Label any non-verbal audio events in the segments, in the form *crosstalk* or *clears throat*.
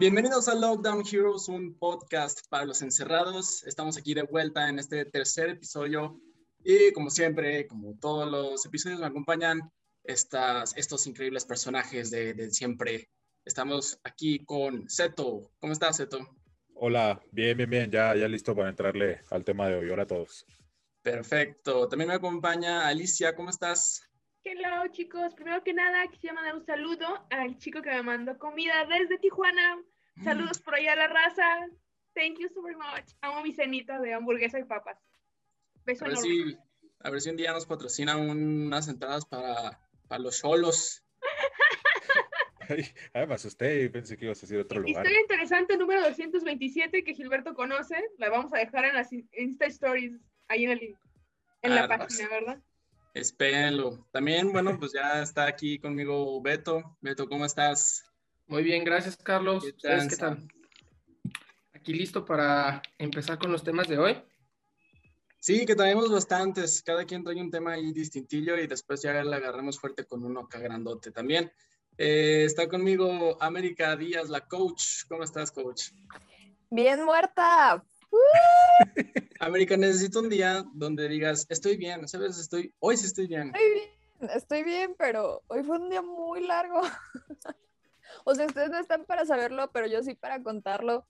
Bienvenidos a Lockdown Heroes, un podcast para los encerrados. Estamos aquí de vuelta en este tercer episodio y como siempre, como todos los episodios me acompañan estas, estos increíbles personajes de, de siempre. Estamos aquí con Seto. ¿Cómo estás, Seto? Hola, bien, bien, bien, ya, ya listo para entrarle al tema de hoy. Hola a todos. Perfecto. También me acompaña Alicia. ¿Cómo estás? Hello chicos, primero que nada quisiera mandar un saludo al chico que me mandó comida desde Tijuana. Saludos por allá a la raza. Thank you so much. Amo mi cenita de hamburguesa y papas. Beso A ver, enorme. si, a ver si un día nos patrocina unas entradas para, para los cholos. *laughs* Ay, ay, me asusté y pensé que ibas a decir otro lugar. Historia interesante número 227 que Gilberto conoce. La vamos a dejar en las in- Insta Stories ahí en, el, en la Ah, página, ¿verdad? Espérenlo. También, bueno, pues ya está aquí conmigo Beto. Beto, ¿cómo estás? Muy bien, gracias Carlos. ¿Qué tal? Aquí listo para empezar con los temas de hoy. Sí, que traemos bastantes. Cada quien trae un tema ahí distintillo y después ya le agarremos fuerte con uno acá grandote también. Eh, está conmigo América Díaz, la coach. ¿Cómo estás, coach? Bien muerta. *laughs* América, necesito un día donde digas, estoy bien, ¿sabes? Estoy, hoy sí estoy bien. Estoy bien, estoy bien, pero hoy fue un día muy largo. *laughs* o sea, ustedes no están para saberlo, pero yo sí para contarlo.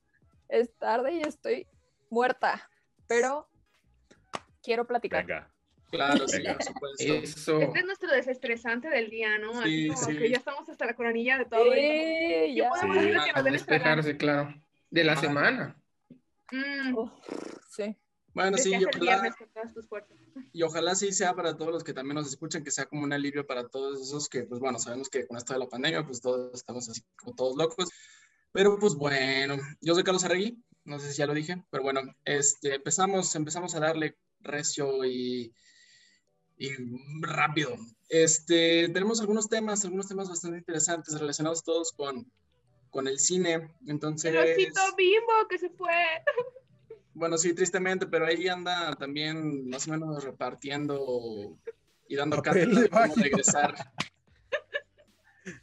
Es tarde y estoy muerta, pero quiero platicar. Venga, Claro, sí, por supuesto. Eso. Este es nuestro desestresante del día, ¿no? Así Sí, como sí. que ya estamos hasta la coronilla de todo. y Sí, ya. podemos Sí. que nos despejarse, claro. De la Ah. semana. Mm, Uf, sí. Bueno, sí, y ojalá, *laughs* y ojalá sí sea para todos los que también nos escuchan, que sea como un alivio para todos esos que, pues bueno, sabemos que con esto de la pandemia, pues todos estamos así como todos locos. Pero pues bueno, yo soy Carlos Arregui, no sé si ya lo dije, pero bueno, este, empezamos, empezamos a darle recio y, y rápido. Este, tenemos algunos temas, algunos temas bastante interesantes relacionados todos con, con el cine. Entonces, El osito bimbo que se fue. *laughs* bueno, sí, tristemente, pero ahí anda también más o menos repartiendo y dando cátedra de de cómo regresar.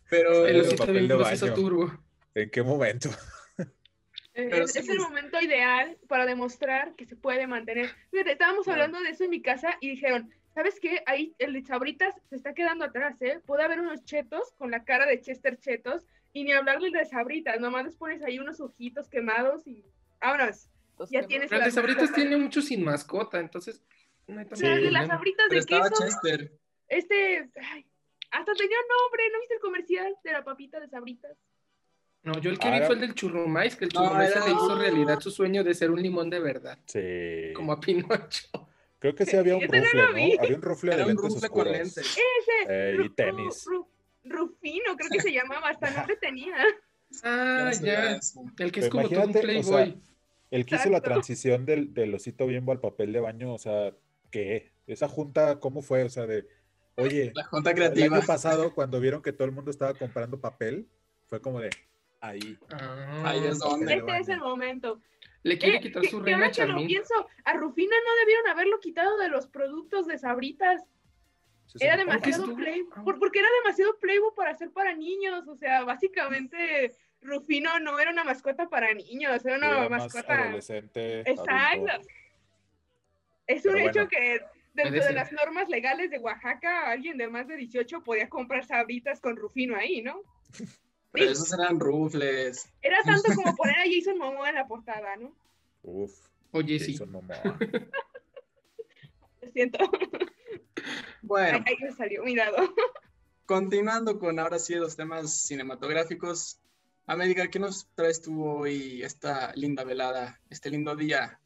Pero El osito papel de bimbo se hizo turbo. ¿en qué momento? *laughs* Eh, Pero es, sí es el es- momento ideal para demostrar que se puede mantener. Fíjate, estábamos Claro. hablando de eso en mi casa y dijeron, ¿sabes qué? Ahí el de Sabritas se está quedando atrás, ¿eh? Puede haber unos chetos con la cara de Chester Chetos y ni hablarle de Sabritas, nomás les pones ahí unos ojitos quemados y vámonos. Pues Ya tienes el de las Sabritas tiene mucho sin mascota, entonces no hay tanto Sí, O sea, de las. Sabritas de queso, Chester. este, ay, hasta tenía nombre, ¿no viste el comercial de la papita de Sabritas? No, yo el que Ah, vi era- fue el del churrumais, que el No, churrumais se era- le hizo realidad su sueño de ser un limón de verdad, Sí. como a Pinocho. Creo que sí había un no rufle. ¿no? Había un rufle de un lentes oscuros. Ese, Eh, y tenis. Ru- Ru- Rufino, creo que se llamaba, hasta *laughs* nombre tenía. Ah, ya. El que es como todo un imagínate, o sea, playboy. El que hizo la transición del, del osito bimbo al papel de baño, o sea, ¿qué? Esa junta, ¿cómo fue? O sea, de, oye, La junta el creativa. año pasado, cuando vieron que todo el mundo estaba comprando papel, fue como de, ahí. Ah, Ahí es donde. Este es el momento. Le quiere Eh, quitar que- su que reina ahora que lo pienso, a Rufina no debieron haberlo quitado de los productos de Sabritas. Era demasiado estuvo- play, ah. por- porque era demasiado playboy para hacer para niños. O sea, básicamente Rufino no era una mascota para niños, era una era más mascota. adolescente. Exacto. adulto. Es un Pero hecho bueno. que dentro de ser. las normas legales de Oaxaca, alguien de más de 18 podía comprar Sabritas con Rufino ahí, ¿no? *laughs* Pero esos eran rufles. Era tanto como poner a Jason Momoa en la portada, ¿no? Uf, Oye, sí. Jason Momoa. *laughs* Lo siento. *laughs* Bueno, Ahí me salió mi dado. *laughs* continuando con ahora sí los temas cinematográficos. América, ¿qué nos traes tú hoy esta linda velada, este lindo día?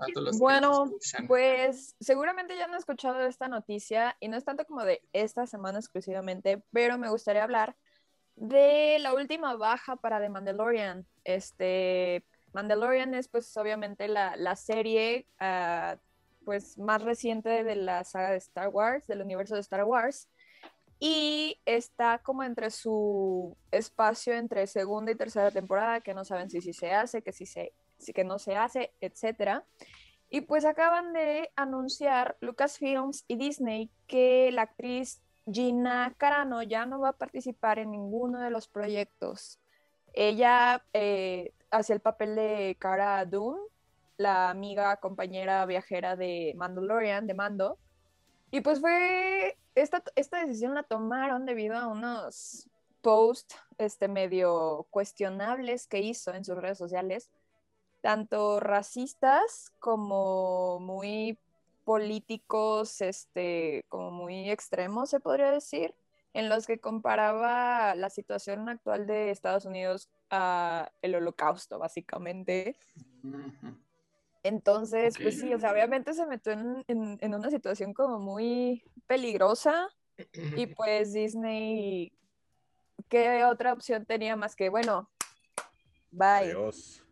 A todos los Bueno? Pues seguramente ya han escuchado esta noticia y no es tanto como de esta semana exclusivamente, pero me gustaría hablar de la última baja para The Mandalorian. Este, Mandalorian es pues obviamente la, la serie ah, pues más reciente de la saga de Star Wars, del universo de Star Wars. Y está como entre su espacio entre segunda y tercera temporada, que no saben si, si se hace, que si se, si que no se hace, etcétera. Y pues acaban de anunciar Lucasfilms y Disney que la actriz Gina Carano ya no va a participar en ninguno de los proyectos Ella eh, hacía el papel de Cara Dune, la amiga, compañera viajera de Mandalorian, de Mando. Y pues fue, esta, esta decisión la tomaron debido a unos posts este, medio cuestionables que hizo en sus redes sociales, tanto racistas como muy políticos, este, como muy extremos, se podría decir, en los que comparaba la situación actual de Estados Unidos a el holocausto, básicamente. Entonces, pues sí, o sea, obviamente se metió en, en- en una situación como muy peligrosa y pues Disney, ¿qué otra opción tenía más que, bueno, bye? Adiós.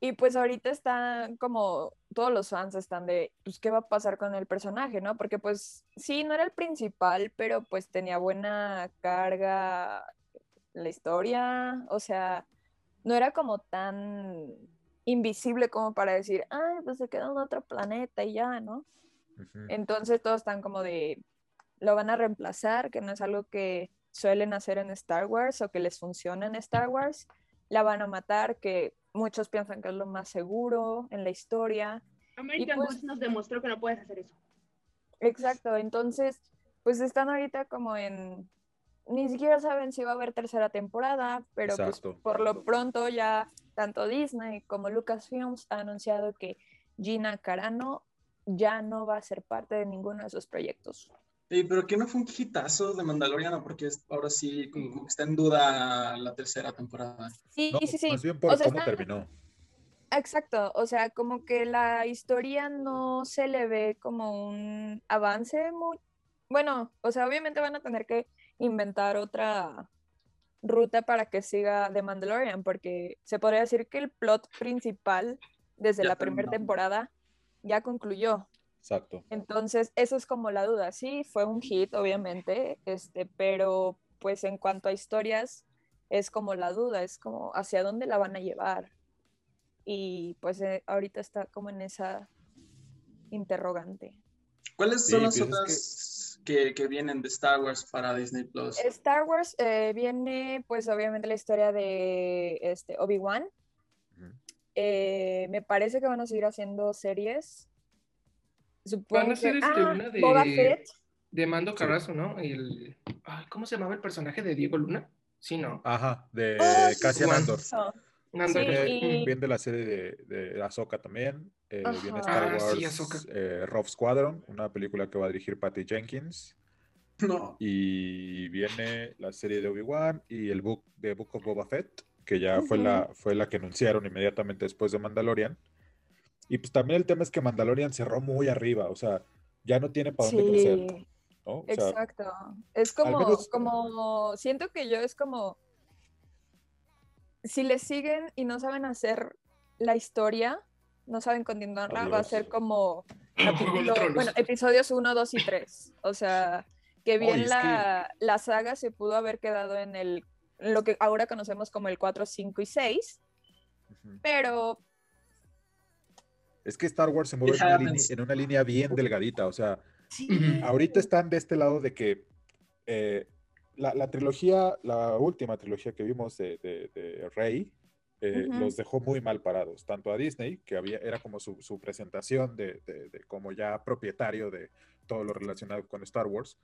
Y pues ahorita están como, todos los fans están de, pues, ¿qué va a pasar con el personaje, no? Porque pues sí, no era el principal, pero pues tenía buena carga la historia, o sea, no era como tan invisible como para decir, ay, pues se quedó en otro planeta y ya, ¿no? Entonces todos están como de, lo van a reemplazar, que no es algo que suelen hacer en Star Wars o que les funciona en Star Wars. La van a matar, que muchos piensan que es lo más seguro en la historia. American pues- Gods nos demostró que no puedes hacer eso. Exacto, entonces, pues están ahorita como en, ni siquiera saben si va a haber tercera temporada, pero pues por lo pronto ya tanto Disney como Lucasfilms ha anunciado que Gina Carano ya no va a ser parte de ninguno de sus proyectos. Sí, pero que no fue un hitazo de Mandalorian, porque ahora sí como que está en duda la tercera temporada. Sí, No, sí, sí. Más bien por O sea, cómo están- terminó. Exacto, o sea, como que la historia no se le ve como un avance muy... Bueno, o sea, obviamente van a tener que inventar otra ruta para que siga The Mandalorian, porque se podría decir que el plot principal desde Ya la primera temporada ya concluyó. Exacto. Entonces, eso es como la duda. Sí, fue un hit, obviamente, este, pero pues en cuanto a historias, es como la duda, es como hacia dónde la van a llevar. Y pues eh, ahorita está como en esa interrogante. ¿Cuáles Sí, son las pues es otras que, que vienen de Star Wars para Disney Plus? Star Wars eh, viene pues obviamente la historia de este, Obi-Wan. Eh, me parece que van a seguir haciendo series. Supongo Van a hacer que- este, ah, una de- Boba Fett. De Mando Carrazo, ¿no? El... ay, ¿Cómo se llamaba el personaje de Diego Luna? Sí, ¿no? Ajá, de sí, Cassian. Andor. Eso. Sí. Viene, y- *laughs* viene de la serie de, de Ahsoka también. eh, viene. Star Ah, Wars sí, Ahsoka. eh, Rogue Squadron, una película que va a dirigir Patty Jenkins. No. Y viene la serie de Obi-Wan y el book de Book of Boba Fett, que ya fue, la, fue la que anunciaron inmediatamente después de Mandalorian. Y pues también el tema es que Mandalorian cerró muy arriba, o sea, ya no tiene para dónde crecer, Sí. ¿no? O sea, Exacto. Es como, menos- como, siento que yo es como, si le siguen y no saben hacer la historia, no saben continuarla, va a Adiós. ser como *clears throat* capítulo- bueno, episodios 1, 2 y 3. O sea, que bien es la, la saga se pudo haber quedado en el en lo que ahora conocemos como el 4, 5 y 6, ujú. pero es que Star Wars se mueve en una, línea, en una línea bien delgadita, o sea, sí, ahorita están de este lado de que eh, la, la trilogía, la última trilogía que vimos de, de, de Rey, eh, los dejó muy mal parados, tanto a Disney, que había, era como su, su presentación de, de- de como ya propietario de todo lo relacionado con Star Wars,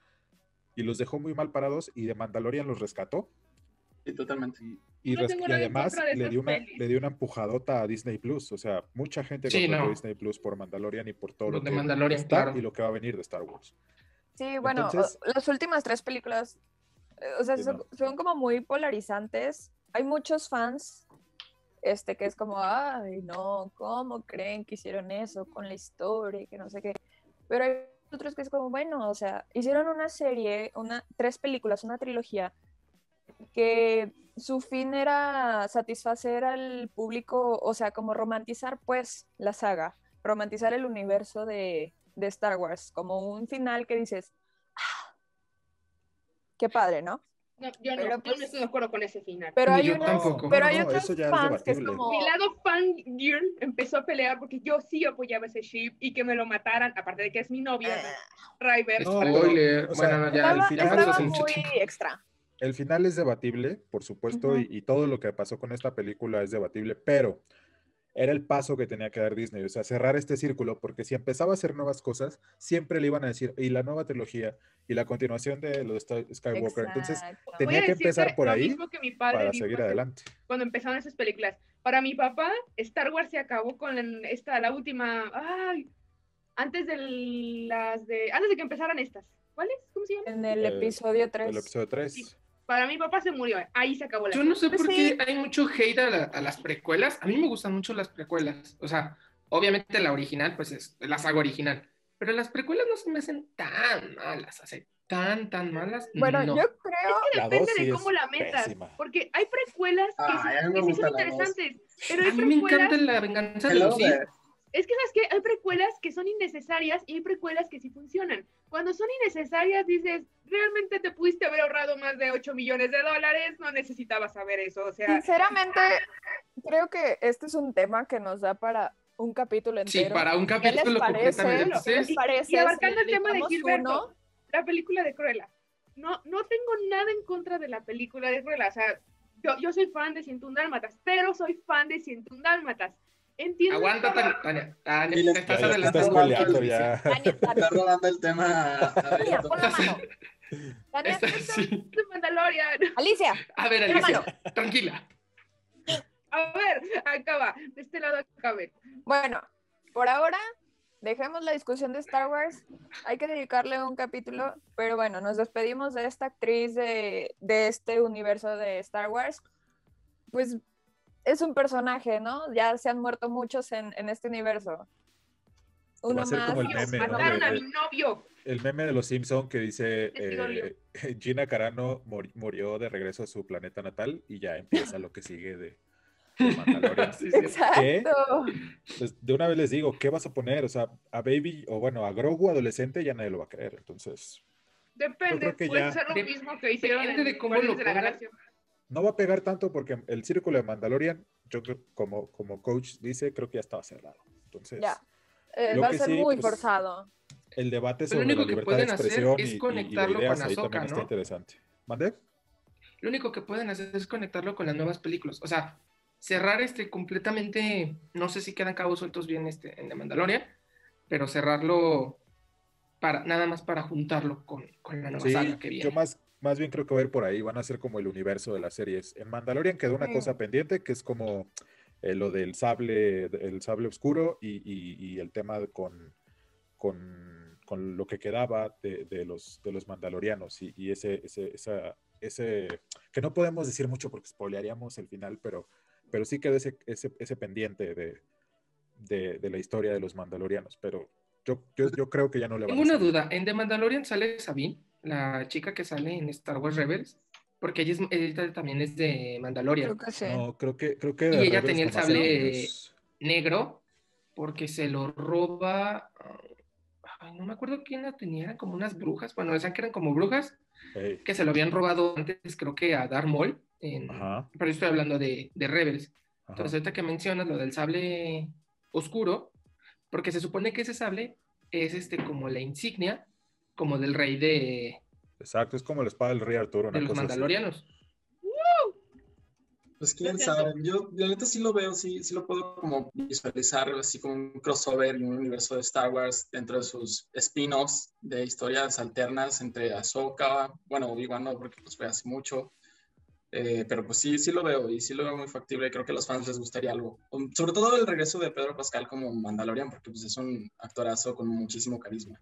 y los dejó muy mal parados, y de Mandalorian los rescató, Sí, totalmente. y, y No res- tengo y nada en además le dio, una, le dio una empujadota a Disney Plus, o sea, mucha gente Sí, no. Disney Plus por Mandalorian y por todo Lo lo de que Mandalorian, está claro. y lo que va a venir de Star Wars. Sí, bueno, Entonces- las últimas tres películas, o sea, son, son como muy polarizantes. Hay muchos fans, este, que es como, ay, no, ¿cómo creen que hicieron eso con la historia y que no sé qué? Pero hay otros que es como, bueno, o sea, hicieron una serie, una, tres películas, una trilogía, que su fin era satisfacer al público, o sea, como romantizar, pues, la saga, romantizar el universo de, de Star Wars, como un final que dices, "Ah, qué padre, ¿no? No, yo no, Pero, yo pues, no estoy de acuerdo con ese final. Pero hay yo unos, tampoco. pero No, hay no, otros eso ya es fans que es como, Mi lado fangirl empezó a pelear porque yo sí apoyaba ese ship y que me lo mataran, aparte de que es mi novia. No, pero, Spoiler. o sea, bueno, no, ya, estaba, al final estaba mucho muy extra. el final es debatible, por supuesto, Ujú. y, y todo lo que pasó con esta película es debatible, pero era el paso que tenía que dar Disney, o sea, cerrar este círculo, porque si empezaba a hacer nuevas cosas, siempre le iban a decir, y la nueva trilogía, y la continuación de lo de Star- Skywalker, entonces tenía que empezar por ahí mismo que mi padre para dijo seguir adelante. cuando empezaron esas películas. Para mi papá, Star Wars se acabó con esta, la última, ay, antes de las de, antes de que empezaran estas. ¿Cuáles? ¿Cómo se llaman? En el Eh, episodio El 3. episodio 3. Sí. Para mi papá se murió, ahí se acabó la Yo no sé Pues por sí. qué hay mucho hate a, la- a las precuelas. A mí me gustan mucho las precuelas. O sea, obviamente la original, pues es la saga original. Pero las precuelas no se me hacen tan malas, así, tan, tan malas. Bueno, no. yo creo. La Depende dos sí de es cómo la metas. pésima. Porque hay precuelas que, Ay, sí- me que sí son interesantes. Pero hay A mí me precuelas encanta la venganza de los. Es que, ¿sabes qué? Hay precuelas que son innecesarias y hay precuelas que sí funcionan. Cuando son innecesarias, dices, realmente te pudiste haber ahorrado más de 8 millones de dólares, no necesitabas saber eso. O sea, Sinceramente, creo que este es un tema que nos da para un capítulo Sí, entero. para un ¿Qué les capítulo parece? completamente. ¿Qué les Sí, parece? Y abarcando si el tema de Gilberto. uno? la película de Cruella. No, no tengo nada en contra de la película de Cruella. O sea, yo, yo soy fan de 101 Dálmatas, pero soy fan de 101 Dálmatas. Entiendo. Aguanta, que- Tania. Tania, Tania, te Ya, estás ya adelantando. estás ya. Tania, Tania, Está robando el tema. Tania, pon la mano. Tania, *laughs* Está- sí. de Mandalorian. Alicia, A ver, Alicia, tranquila. A ver, acaba. De este lado acabe. Bueno, por ahora dejemos la discusión de Star Wars. Hay que dedicarle un capítulo, pero bueno, nos despedimos de esta actriz de, de este universo de Star Wars. Pues es un personaje, ¿no? Ya se han muerto muchos en, en este universo. Va Uno a ser más. como el meme, ¿no? Mataron De- a mi novio. El meme de los Simpson que dice eh, *laughs* Gina Carano mur- murió de regreso a su planeta natal y ya empieza lo que sigue de, de Mandalorian. *laughs* Exacto. Pues, de una vez les digo, ¿qué vas a poner? O sea, a Baby, o bueno, a Grogu adolescente ya nadie lo va a creer. Entonces, Depende, puede ya- ser lo De- mismo que hicieron depende en de cómo lo de la. No va a pegar tanto porque el círculo de Mandalorian, yo creo, como, como coach dice, creo que ya estaba cerrado. Entonces, Ya. Eh, Lo va a ser sí, muy pues, forzado. el debate lo sobre la único que libertad de pueden hacer expresión es interesante. ¿Mande? Lo único que pueden hacer es conectarlo con las nuevas películas. O sea, cerrar este completamente, no sé si quedan cabos sueltos bien este, en The Mandalorian, pero cerrarlo para, nada más para juntarlo con, con la nueva Sí, saga que viene. yo más, más bien creo que va a ir por ahí, van a ser como el universo de las series. En Mandalorian quedó una Sí. cosa pendiente que es como eh, lo del sable, el sable oscuro y, y- y el tema con, con, con lo que quedaba de, de los, de los mandalorianos y, y ese, ese, esa, ese, que no podemos decir mucho porque spoilearíamos el final, pero, pero sí quedó ese, ese, ese pendiente de, de, de la historia de los mandalorianos, pero yo, yo, yo creo que ya no le Tengo a una hacer. duda. En The Mandalorian sale Sabine, la chica que sale en Star Wars Rebels, porque ella, es- ella también es de Mandalorian. Creo que sí. No, creo que, creo que Y ella Rebels tenía el sable- unos- Negro, porque se lo roba. Ay, no me acuerdo quién la tenía, eran como unas brujas. Bueno, decían que eran como brujas, Ey, que se lo habían robado antes, creo que a Darth Maul. En, pero yo estoy hablando de, de Rebels. ajá. Entonces, ahorita que mencionas lo del sable oscuro, porque se supone que ese sable es este como la insignia, como del rey de, Exacto, es como la espada del rey Arturo, una de los cosa así. mandalorianos. Pues quién sabe, yo la neta sí lo veo, sí, sí lo puedo como visualizar así como un crossover y un universo de Star Wars dentro de sus spin-offs de historias alternas entre Ahsoka, bueno, Obi-Wan no, porque pues fue hace mucho, eh, pero pues sí, sí lo veo y sí lo veo muy factible y creo que a los fans les gustaría algo. Um, Sobre todo el regreso de Pedro Pascal como Mandalorian, porque pues es un actorazo con muchísimo carisma.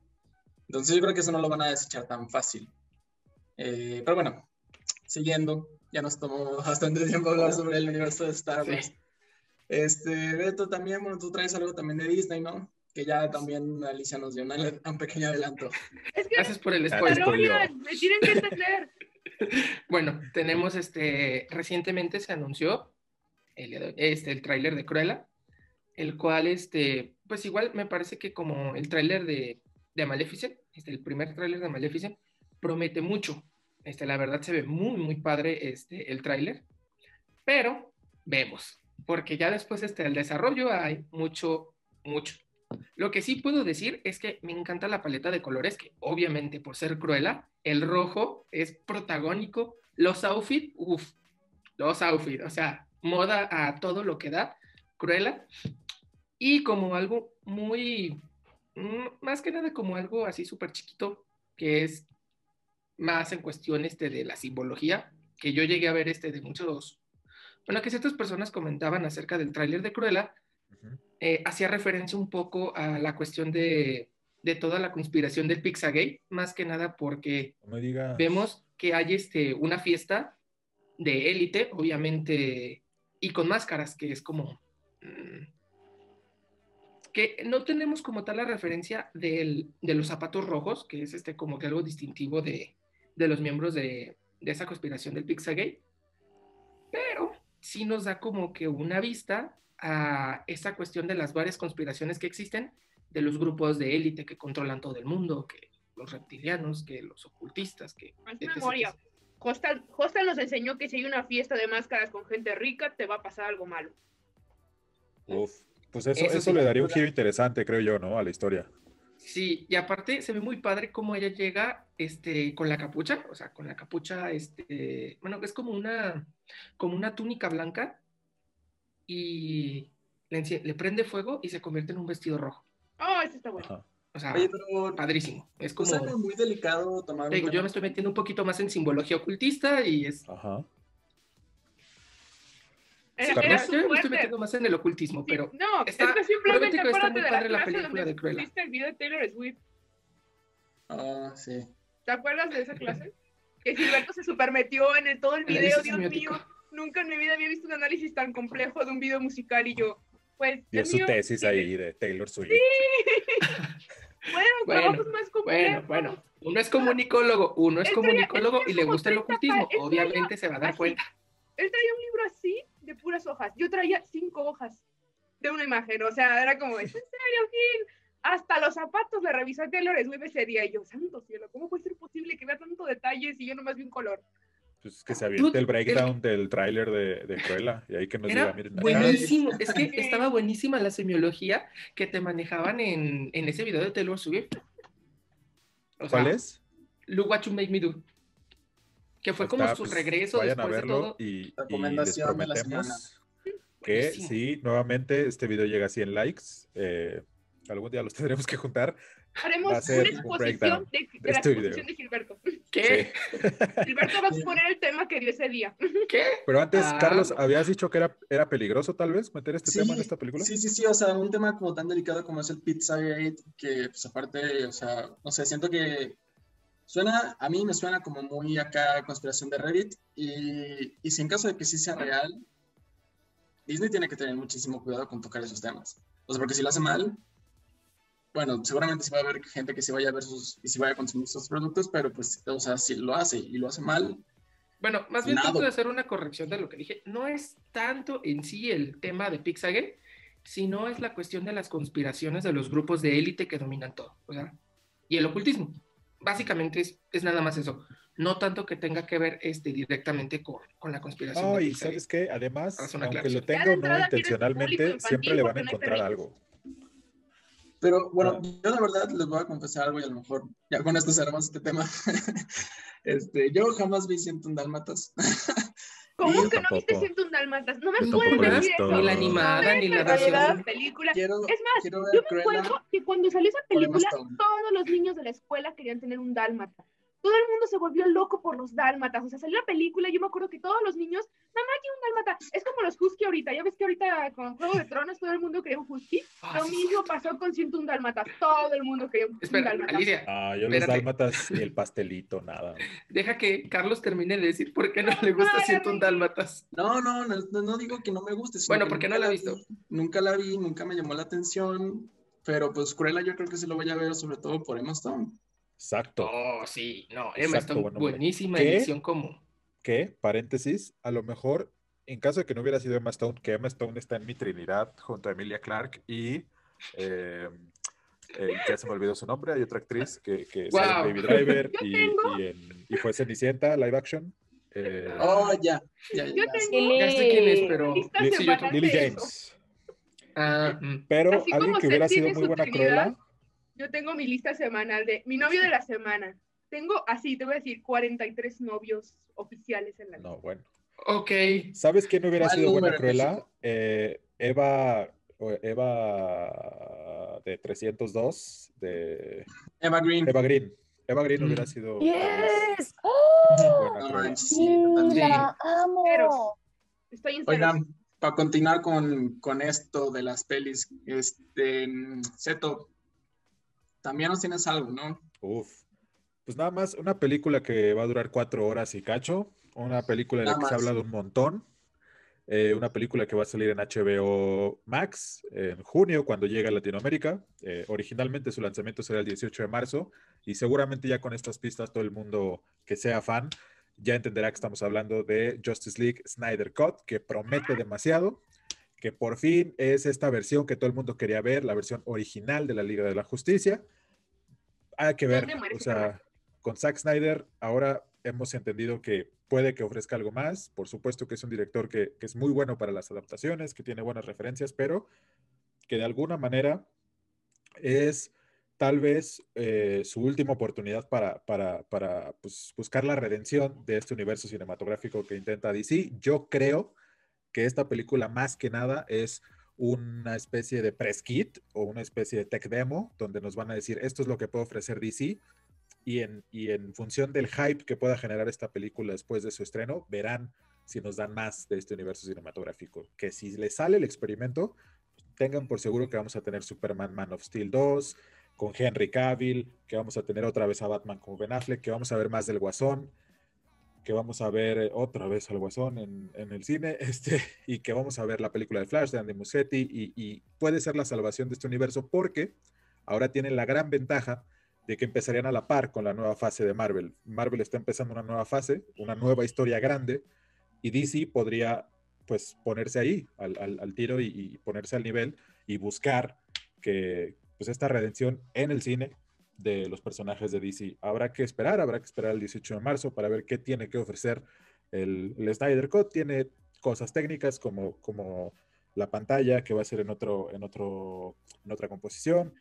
Entonces yo creo que eso no lo van a desechar tan fácil. Eh, pero bueno, siguiendo, ya nos tomó *laughs* bastante tiempo hablar sobre el universo de Star Sí. Wars. Este, Beto, también, bueno, tú traes algo también de Disney, ¿no? Que ya también Alicia nos dio una- un pequeño adelanto. Es que Gracias por el spoiler. me tienen que entender. *laughs* Bueno, tenemos este, recientemente se anunció el, este, el tráiler de Cruella, el cual, este, pues igual me parece que como el tráiler de, de Maleficent, este, el primer tráiler de Maleficent, promete mucho. Este, la verdad se ve muy, muy padre este, el tráiler, pero vemos, porque ya después este, del desarrollo hay mucho, mucho. Lo que sí puedo decir es que me encanta la paleta de colores, que obviamente por ser Cruella, el rojo es protagónico Los outfits, uff, los outfits, o sea, moda a todo lo que da, Cruella. Y como algo muy, más que nada como algo así súper chiquito, que es más en cuestión este de la simbología, que yo llegué a ver este de muchos, bueno, que ciertas personas comentaban acerca del tráiler de Cruella, eh, hacía referencia un poco a la cuestión de, de toda la conspiración del Pixagate, más que nada porque No vemos que hay este, una fiesta de élite, obviamente, y con máscaras, que es como... mm, que no tenemos como tal la referencia del- de los zapatos rojos, que es este como que algo distintivo de, de los miembros de, de esa conspiración del Pixagate, pero sí nos da como que una vista a esa cuestión de las varias conspiraciones que existen, de los grupos de élite que controlan todo el mundo, que los reptilianos, que los ocultistas, que... Etc, memoria. Hostal, Hostal nos enseñó que si hay una fiesta de máscaras con gente rica, te va a pasar algo malo. Uf. Pues eso, Eso eso sí. le daría un giro interesante, creo yo, ¿no? A la historia. Sí, y aparte se ve muy padre cómo ella llega este, con la capucha, o sea, con la capucha, este, bueno, es como una, como una túnica blanca y le, le prende fuego y se convierte en un vestido rojo. Oh, eso está bueno. Ajá. O sea, Oye, pero padrísimo. Es como, es algo muy delicado tomar un yo me estoy metiendo un poquito más en simbología ocultista y es... Ajá. Era, Carlos, era yo me estoy metiendo más en el ocultismo, Sí, pero no, está- es que simplemente acuérdate muy de la padre la película donde de Cruella. pusiste el video de Taylor Swift. Ah, sí. ¿Te acuerdas de esa clase? Que Gilberto se supermetió en el- todo el video, Dios semiótico. mío. Nunca en mi vida había visto un análisis tan complejo de un video musical y yo, pues, es su mío, tesis sí. ahí de Taylor Swift. *laughs* Bueno, Bueno, trabajos más complejos. Bueno, bueno, uno es comunicólogo, uno es comunicólogo y le gusta el 30 ocultismo, obviamente se va a dar así. cuenta. Él traía un libro así, de puras hojas. Yo traía cinco hojas de una imagen. O sea, era como, ¿es en serio, Gil? Hasta los zapatos le revisó a Taylor Swift ese día. Y yo, santo cielo, ¿cómo puede ser posible que vea tanto detalle si yo nomás vi un color? Pues que se aviente Dude, el breakdown del tráiler de, de Cruella y ahí que nos diga, miren, buenísimo, es que estaba buenísima la semiología que te manejaban en, en ese video de Taylor Swift. O ¿Cuál sea, es? Look What You Make Me Do. Que fue como Está, su pues, regreso Vayan a después de verlo todo. y, y les Recomendación de la prometemos que Buenísimo. sí, nuevamente este video llega a 100 likes. eh, algún día los *laughs* tendremos que juntar. Haremos a una un exposición de, de de la este exposición video. de Gilberto. *laughs* ¿Qué? Gilberto va a exponer el tema que dio ese día. *laughs* ¿Qué? Pero antes, Ah. Carlos, habías dicho que era, era peligroso tal vez meter este Sí, tema en esta película. Sí, sí, sí, o sea, un tema como tan delicado como es el Pizzagate, que pues aparte, o sea, no sé, siento que suena, a mí me suena como muy acá conspiración de Reddit, y, y si en caso de que sí sea real, Disney tiene que tener muchísimo cuidado con tocar esos temas. O sea, porque si lo hace mal, bueno, seguramente sí va a haber gente que sí vaya a ver sus, y sí vaya a consumir sus productos, pero pues, o sea, si lo hace y lo hace mal, Bueno, más bien Nado. trato de hacer una corrección de lo que dije. No es tanto en sí el tema de Pixagate, sino es la cuestión de las conspiraciones de los grupos de élite que dominan todo. O sea, y el ocultismo. Básicamente es, es nada más eso. No tanto que tenga que ver este, directamente con, con la conspiración. No, y sabes qué, además, aunque lo tenga o no intencionalmente, infantil siempre le van a encontrar algo. Pero bueno, Ah. yo la verdad les voy a confesar algo y a lo mejor ya con esto cerramos este tema. *laughs* este, yo jamás vi 101 Dálmatas. *laughs* ¿Cómo que no viste tampoco. 101 Dálmatas? No me Yo pueden decir eso. Ni la No. animada, ni la la película. Quiero, Es más, Yo me Cruella acuerdo que cuando salió esa película, todos los niños de la escuela querían tener un dálmata. Todo el mundo se volvió loco por los dálmatas. O sea, salió la película y yo me acuerdo que todos los niños, mamá, quiero un dálmata. Es como los husky ahorita. Ya ves que ahorita con Juego de Tronos todo el mundo quería un husky. Ah, Lo sí, mismo pasó con 101 dálmatas. Todo el mundo quería un, un Espera, dálmata. Alicia, Ah, yo los Espérate. dálmatas y el pastelito, nada. *laughs* deja que Carlos termine de decir por qué no le gusta Ay, 101 amigo. dálmatas. No, no, no, no, no digo que no me guste. Bueno, que porque nunca no la he visto. vi, Nunca la vi, nunca me llamó la atención. Pero pues Cruella yo creo que se lo voy a ver sobre todo por Emma Stone. Exacto. Oh, sí, no, Emma Exacto, Stone, bueno, buenísima ¿qué? edición como. Que, paréntesis, a lo mejor, en caso de que no hubiera sido Emma Stone, que Emma Stone está en mi Trinidad junto a Emilia Clarke y eh, eh, ya se me olvidó su nombre, hay otra actriz que, que sale en Wow. Baby Driver *laughs* y, y en- y fue Cenicienta, live action. Eh, Oh, ya, ya, ya. Yo tengo Ya sé quién es, pero. Lily- sí, yo. James. Ah, mm. Pero alguien que hubiera sido muy buena Trinidad, Cruella, Yo tengo mi lista semanal de mi novio de la semana, tengo así, te voy a decir, 43 novios oficiales en la lista. No, bueno. Ok. ¿Sabes quién hubiera ¿Cuál sido buena Cruella? Eh, Eva, Eva de 302, de Eva Green. Eva Green. Eva Green hubiera Mm. sido Yes. ¡Oh! buena No sí, la amo. Estoy en. Oigan, para continuar con, con esto de las pelis, este, mm, Seto, también nos tienes algo, ¿no? Uf. Pues nada más, una película que va a durar cuatro horas y cacho, una película de la Nada que se ha hablado un montón, eh, una película que va a salir en HBO Max en junio cuando llegue a Latinoamérica. Eh, originalmente su lanzamiento será el 18 de marzo y seguramente ya con estas pistas todo el mundo que sea fan ya entenderá que estamos hablando de Justice League Snyder Cut, que promete demasiado, que por fin es esta versión que todo el mundo quería ver, la versión original de la Liga de la Justicia. Hay que ver, ¿Dónde muere o sea, con Zack Snyder ahora hemos entendido que puede que ofrezca algo más. Por supuesto que es un director que, que es muy bueno para las adaptaciones, que tiene buenas referencias, pero que de alguna manera es tal vez eh, su última oportunidad para, para, para pues, buscar la redención de este universo cinematográfico que intenta DC. Yo creo que esta película más que nada es una especie de press kit o una especie de tech demo donde nos van a decir esto es lo que puede ofrecer DC y en, y en función del hype que pueda generar esta película después de su estreno, verán si nos dan más de este universo cinematográfico. Que si les sale el experimento, tengan por seguro que vamos a tener Superman Man of Steel 2, con Henry Cavill, que vamos a tener otra vez a Batman como Ben Affleck, que vamos a ver más del Guasón, que vamos a ver eh, otra vez al Guasón en, el cine, *laughs* este, y que vamos a ver la película de Flash de Andy Muschietti, y, puede ser la salvación de este universo porque ahora tienen la gran ventaja de que empezarían a la par con la nueva fase de Marvel. Marvel está empezando una nueva fase, una nueva historia grande, y DC podría pues ponerse ahí al tiro y, y, ponerse al nivel y buscar que pues esta redención en el cine de los personajes de DC. Habrá que esperar, habrá que esperar el 18 de marzo para ver qué tiene que ofrecer el, el Snyder Cut. Tiene cosas técnicas como, como la pantalla que va a ser en, otro, en, otro, en otra composición,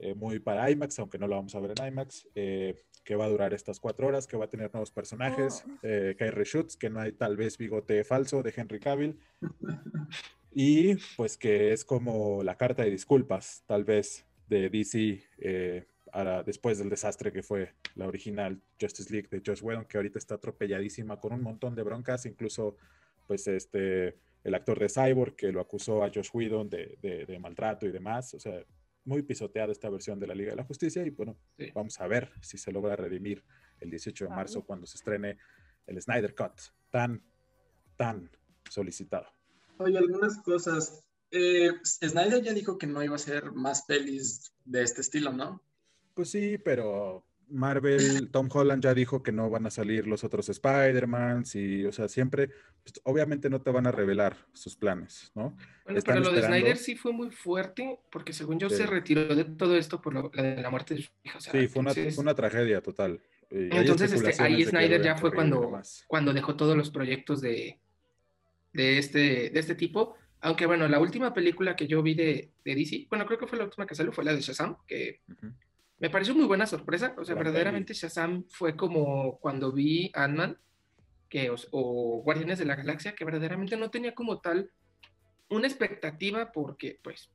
eh, muy para IMAX, aunque no la vamos a ver en IMAX, eh, que va a durar estas cuatro horas, que va a tener nuevos personajes, Oh. eh, que hay reshoots, que no hay tal vez bigote falso de Henry Cavill, *laughs* y pues que es como la carta de disculpas, tal vez, de DC eh, para, después del desastre que fue la original Justice League de Josh Whedon, que ahorita está atropelladísima con un montón de broncas, incluso pues este el actor de Cyborg que lo acusó a Josh Whedon de, de, de maltrato y demás, o sea, muy pisoteada esta versión de la Liga de la Justicia y bueno, Sí. vamos a ver si se logra redimir el 18 de marzo cuando se estrene el Snyder Cut, tan, tan solicitado. Oye, algunas cosas. Eh, Snyder ya dijo que no iba a hacer más pelis de este estilo, ¿no? Pues sí, pero Marvel, Tom Holland ya dijo que no van a salir los otros Spider-Man, y, o sea, siempre, pues, obviamente no te van a revelar sus planes, ¿no? Bueno, Están pero lo de esperando- Snyder sí fue muy fuerte, porque según yo Sí. se retiró de todo esto por lo- la de la muerte de su hija. o sea, Sí, fue una, entonces- fue una tragedia total. Y Entonces, este, ahí de Snyder ya fue cuando, cuando dejó todos los proyectos de, de, este, de este tipo. Aunque bueno, la última película que yo vi de, de DC, bueno, creo que fue la última que salió, fue la de Shazam, que Ujú. Me pareció muy buena sorpresa. O sea, Gran verdaderamente Shazam fue como cuando vi Ant-Man que, o, o Guardianes de la Galaxia, que verdaderamente no tenía como tal una expectativa porque, pues,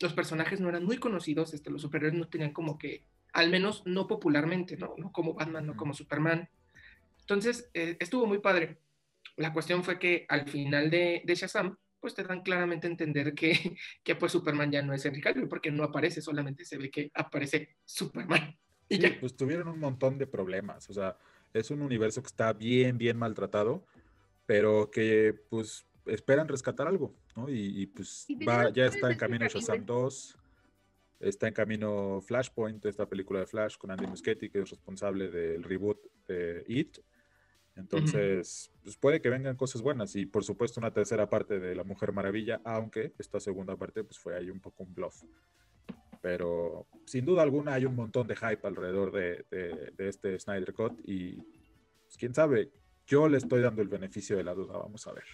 los personajes no eran muy conocidos, este, los superhéroes no tenían como que, al menos no popularmente, ¿no? No como Batman, no como Superman. Entonces, eh, estuvo muy padre. La cuestión fue que al final de, de Shazam, pues te dan claramente a entender que, que pues Superman ya no es Henry Cavill, porque no aparece, solamente se ve que aparece Superman. *laughs* Y Sí, ya. pues tuvieron un montón de problemas. O sea, es un universo que está bien, bien maltratado, pero que pues esperan rescatar algo, ¿no? Y, y, pues Y va, ya está en camino. Shazam 2, está en camino Flashpoint, esta película de Flash con Andy Muschietti, que es responsable del reboot de It. Entonces, pues puede que vengan cosas buenas y por supuesto una tercera parte de La Mujer Maravilla, aunque esta segunda parte pues fue ahí un poco un bluff. Pero sin duda alguna hay un montón de hype alrededor de, de- de este Snyder Cut y pues, quién sabe, yo le estoy dando el beneficio de la duda, vamos a ver.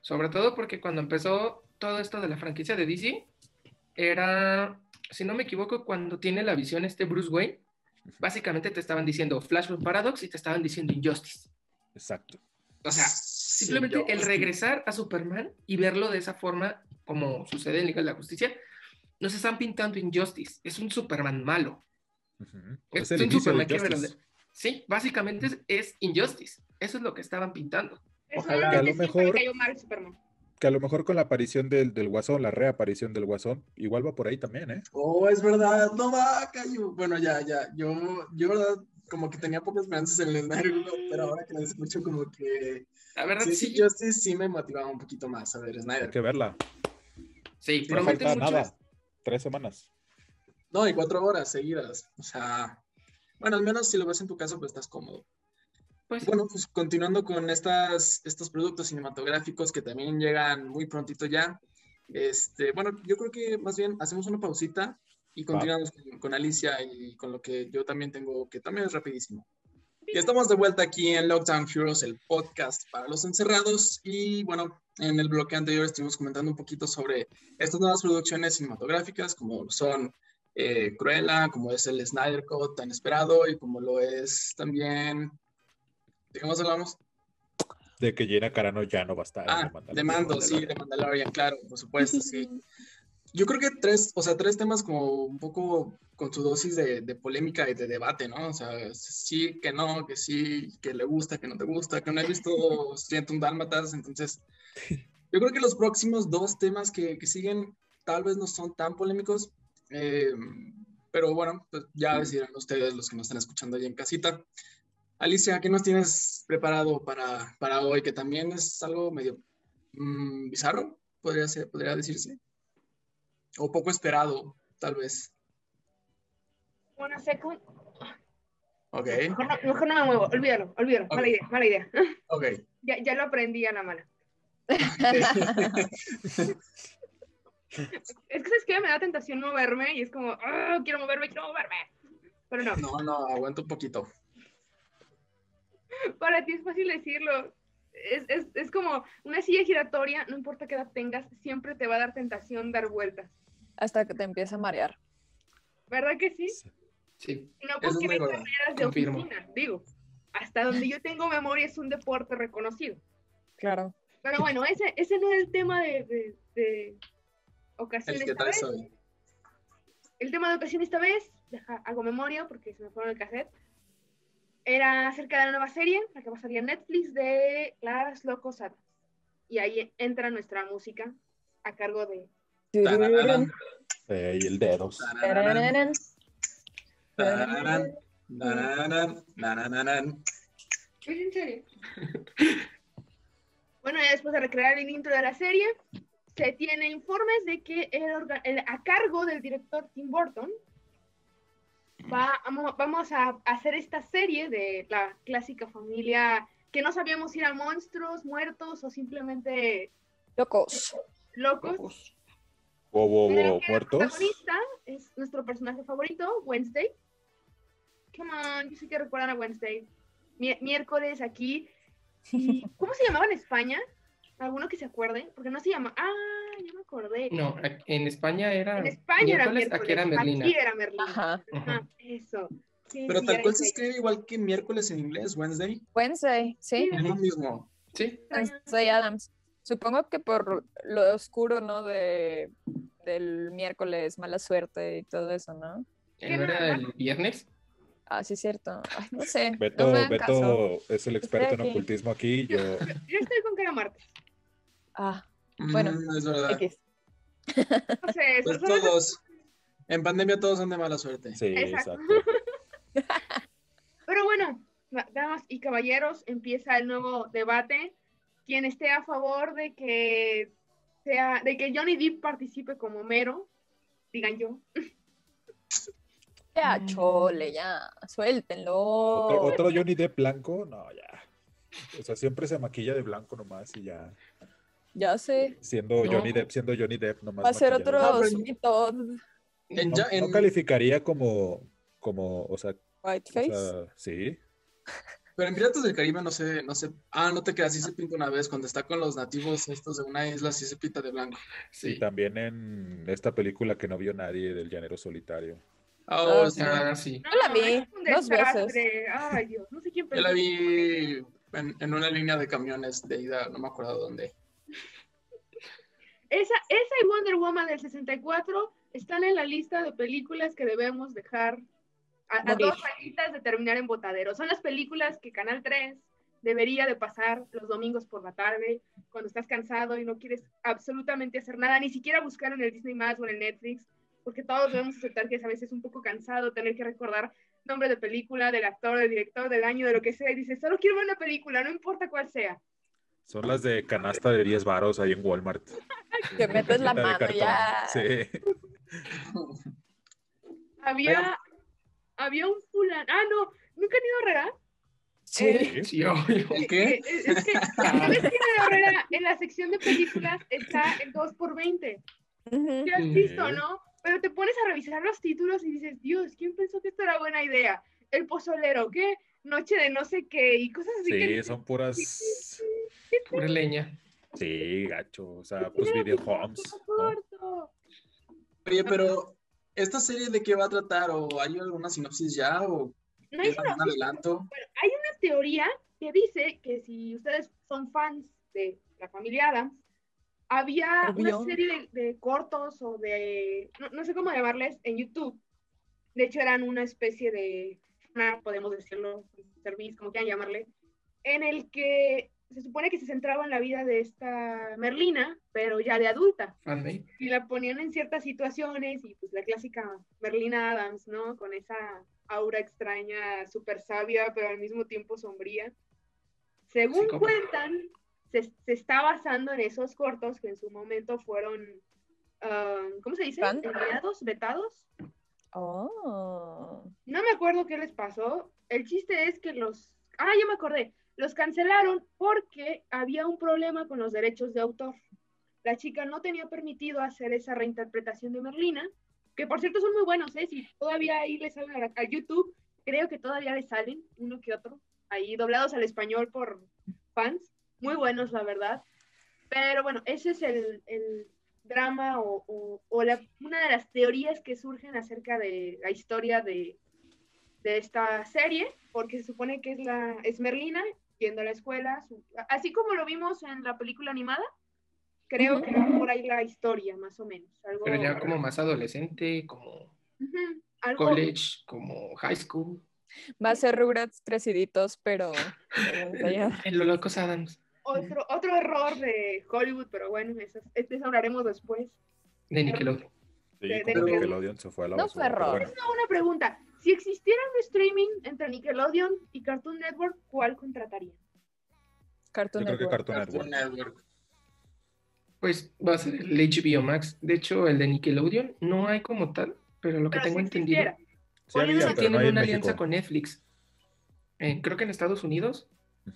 Sobre todo porque cuando empezó todo esto de la franquicia de DC, era, si no me equivoco, cuando tiene la visión este Bruce Wayne, Básicamente te estaban diciendo Flashpoint Paradox y te estaban diciendo Injustice. Exacto. O sea, simplemente Sí, yo- el regresar a Superman y verlo de esa forma, como sucede en Liga de la Justicia, nos están pintando Injustice. Es un Superman malo. Es, Es el un Superman que verdad- Sí, básicamente es, es Injustice. Eso es lo que estaban pintando. Ojalá, Solamente a lo mejor-. Que a lo mejor con la aparición del, del Guasón, la reaparición del Guasón, igual va por ahí también, ¿eh? Oh, es verdad, no va, cayó. Bueno, ya, ya, yo, yo, verdad, como que tenía pocas esperanzas en el Snyder pero ahora que lo escucho, como que. La verdad, Sí, sí. sí, Justice sí me motivaba un poquito más a ver Hay Snyder. que verla. Sí, No promete falta mucho. nada. Tres semanas. No, y cuatro horas seguidas. O sea, bueno, al menos si lo ves en tu casa, pues estás cómodo. Pues, Bueno, pues continuando con estas, estos productos cinematográficos que también llegan muy prontito ya. Este, bueno, yo creo que más bien hacemos una pausita y continuamos con, con Alicia y con lo que yo también tengo, que también es rapidísimo. Y estamos de vuelta aquí en Lockdown Heroes, el podcast para los encerrados. Y bueno, en el bloque anterior estuvimos comentando un poquito sobre estas nuevas producciones cinematográficas, como son eh, Cruella, como es el Snyder Cut tan esperado y como lo es también ¿De qué más hablamos? De que Gina Carano ya no va a estar. en Ah, el Mandalorian. de Mando, sí, de Mandalorian, claro, por supuesto, sí. *laughs* Yo creo que tres, o sea, tres temas como un poco con su dosis de, de polémica y de debate, ¿no? O sea, sí, que no, que sí, que le gusta, que no te gusta, que no he visto *laughs* Siento un Dálmatas, entonces yo creo que los próximos dos temas que, que siguen tal vez no son tan polémicos, eh, pero bueno, pues ya decidirán ustedes los que nos están escuchando ahí en casita. Alicia, ¿qué nos tienes preparado para, para hoy? Que también es algo medio mm, bizarro, podría, ser, podría decirse. O poco esperado, tal vez. Bueno, sé cómo- Ok, Mejor no, mejor no me muevo, olvídalo, olvídalo. Mala idea, mala idea. *laughs* ok. Ya, ya lo aprendí a la mala. *laughs* Es que, ¿sabes qué? Me da tentación moverme y es como, "Ah, quiero moverme, quiero moverme. Pero no, No, no, aguanta un poquito. *laughs* para ti es fácil decirlo. Es, es, es como una silla giratoria, no importa qué edad tengas, siempre te va a dar tentación dar vueltas. Hasta que te empieza a marear. ¿Verdad que sí? sí. Y no porque hay carreras de Confirmo. oficina, digo. Hasta donde yo tengo memoria es un deporte reconocido. Claro. Pero bueno, ese, ese no es el tema de, de, de ocasión El que esta vez. hoy. El tema de ocasión esta vez, deja, hago memoria porque se me fueron el cassette, era acerca de la nueva serie, la que va a salir en Netflix, de Las Locos Adams. Y ahí entra nuestra música a cargo de... Eh, y el dedos. tararán, tararán, tararán, tararán. ¿Es en serio? bueno, ya después de recrear el intro de la serie, se tiene informes de que el el- a cargo del director Tim Burton va, vamos, vamos a hacer esta serie de la clásica familia que no sabíamos si eran monstruos, muertos o simplemente Locos. locos. Wow, wow, wow, el muertos. protagonista es nuestro personaje favorito, Wednesday. Come on, yo sé que recuerdan a Wednesday. Mi- miércoles aquí. Y, *laughs* ¿Cómo se llamaba en España? ¿Alguno que se acuerde? Porque no se llama. Ah, acordé. No, en España era. en España era miércoles. Aquí era Merlina. Aquí era Merlina. Ajá. Ajá, eso. Sí, Pero sí, tal era cual se escribe igual que miércoles en inglés, Wednesday. Wednesday, sí. Es lo mismo. Sí, Wednesday Adams. Supongo que por lo oscuro, ¿no? De, del miércoles, mala suerte y todo eso, ¿no? ¿Qué ¿no era el viernes? Ah, sí, es cierto. Ay, no sé. Beto, no. Beto es el experto en ocultismo aquí. Yo, Yo estoy con cara Marte. Ah, Bueno, Mm, es verdad. X. *laughs* No sé, Pues todos. En pandemia todos son de mala suerte. sí, Exacto. exacto. *laughs* Pero bueno, da- damas y caballeros, empieza el nuevo debate. Quien esté a favor de que sea, de que Johnny Depp participe como mero, digan yo. *laughs* Ya, chole, ya. Suéltenlo. Otro, otro Johnny Depp blanco, no, ya. O sea, siempre se maquilla de blanco nomás y ya. Ya sé. Siendo No. Johnny Depp, siendo Johnny Depp nomás. Va a ser otro Ah, En No, no calificaría como, como, o sea, o Whiteface. sea, sí. Pero en Piratas del Caribe no sé, no sé. Ah, no te quedas, sí se pinta una vez. Cuando está con los nativos estos de una isla, sí se pinta de blanco. Y Sí. también en esta película que no vio nadie del llanero solitario. Oh, Ah, sí. Ah, sí. Yo la vi un dos desastre. Ay, Dios, no sé quién Yo la vi en, en una línea de camiones de ida, no me acuerdo dónde. Esa, esa y Wonder Woman del 64 están en la lista de películas que debemos dejar a, dos rayitas de terminar en botadero. Son las películas que Canal 3 debería de pasar los domingos por la tarde, cuando estás cansado y no quieres absolutamente hacer nada, ni siquiera buscar en el Disney Más o en el Netflix, porque todos debemos aceptar que es a veces un poco cansado tener que recordar nombre de película, del actor, del director, del año, de lo que sea, y dices, solo quiero ver una película, no importa cuál sea. Son las de canasta de 10 varos ahí en Walmart. *laughs* Que metes la mano ya. Sí. Había, había un fulano, ah, no, ¿nunca han ido a Herrera? Sí. Sí, obvio. ¿El Eh, qué? Es, es que, *laughs* ¿sabes qué, en Herrera? En la sección de películas está el 2 por 20 Ujú. ¿Te has visto, no? Pero te pones a revisar los títulos y dices, Dios, ¿quién pensó que esto era buena idea? El pozolero, ¿qué? Noche de no sé qué y cosas así. que Sí, son puras. Pura leña. Sí, gacho. O sea, pues video homes. ¿no? Oye, pero ¿esta serie de qué va a tratar? ¿O hay alguna sinopsis ya? ¿O No hay algún adelanto? una teoría que dice que si ustedes son fans de la familia Adams, había Obvio. una serie de, de cortos o de, no, no sé cómo llamarles, en YouTube. De hecho, eran una especie de, podemos decirlo, service, como quieran llamarle, en el que se supone que se centraba en la vida de esta Merlina, pero ya de adulta. Fanmade. y la ponían en ciertas situaciones y pues la clásica Merlina Adams, ¿no? Con esa aura extraña, súper sabia, pero al mismo tiempo sombría. Según cuentan, se, se está basando en esos cortos que en su momento fueron, ah, ¿cómo se dice? Enviados, vetados. Oh. No me acuerdo qué les pasó. El chiste es que los... Ah, ya me acordé. Los cancelaron porque había un problema con los derechos de autor. La chica no tenía permitido hacer esa reinterpretación de Merlina, que por cierto son muy buenos, ¿eh? Si todavía ahí les salen a, YouTube, creo que todavía les salen uno que otro, ahí doblados al español por fans. Muy buenos, la verdad. Pero bueno, ese es el, el drama o, o- o la- una de las teorías que surgen acerca de la historia de, de esta serie, porque se supone que es, la, es Merlina yendo a la escuela, su- así como lo vimos en la película animada, creo Ujú. que va por ahí la historia, más o menos. Algo, Pero ya como más adolescente, como Ujú, algo- college, como high school. Va a ser Rugrats creciditos, pero. Los *laughs* Locos Adams. otro, otro error de Hollywood, pero bueno, eso, este eso hablaremos después. De Nickelodeon. Sí, De- de- Nickelodeon se fue a la No basura, fue pero error. bueno. Una buena pregunta. Si existiera un streaming entre Nickelodeon y Cartoon Network, ¿cuál contrataría? Cartoon Yo creo que Network. Cartoon Cartoon Network. Network. Pues va a ser el HBO Max. De hecho, el de Nickelodeon no hay como tal, pero lo que Pero tengo si entendido, existiera. Sí había, sí no tienen una alianza México. con Netflix. Eh, creo que en Estados Unidos,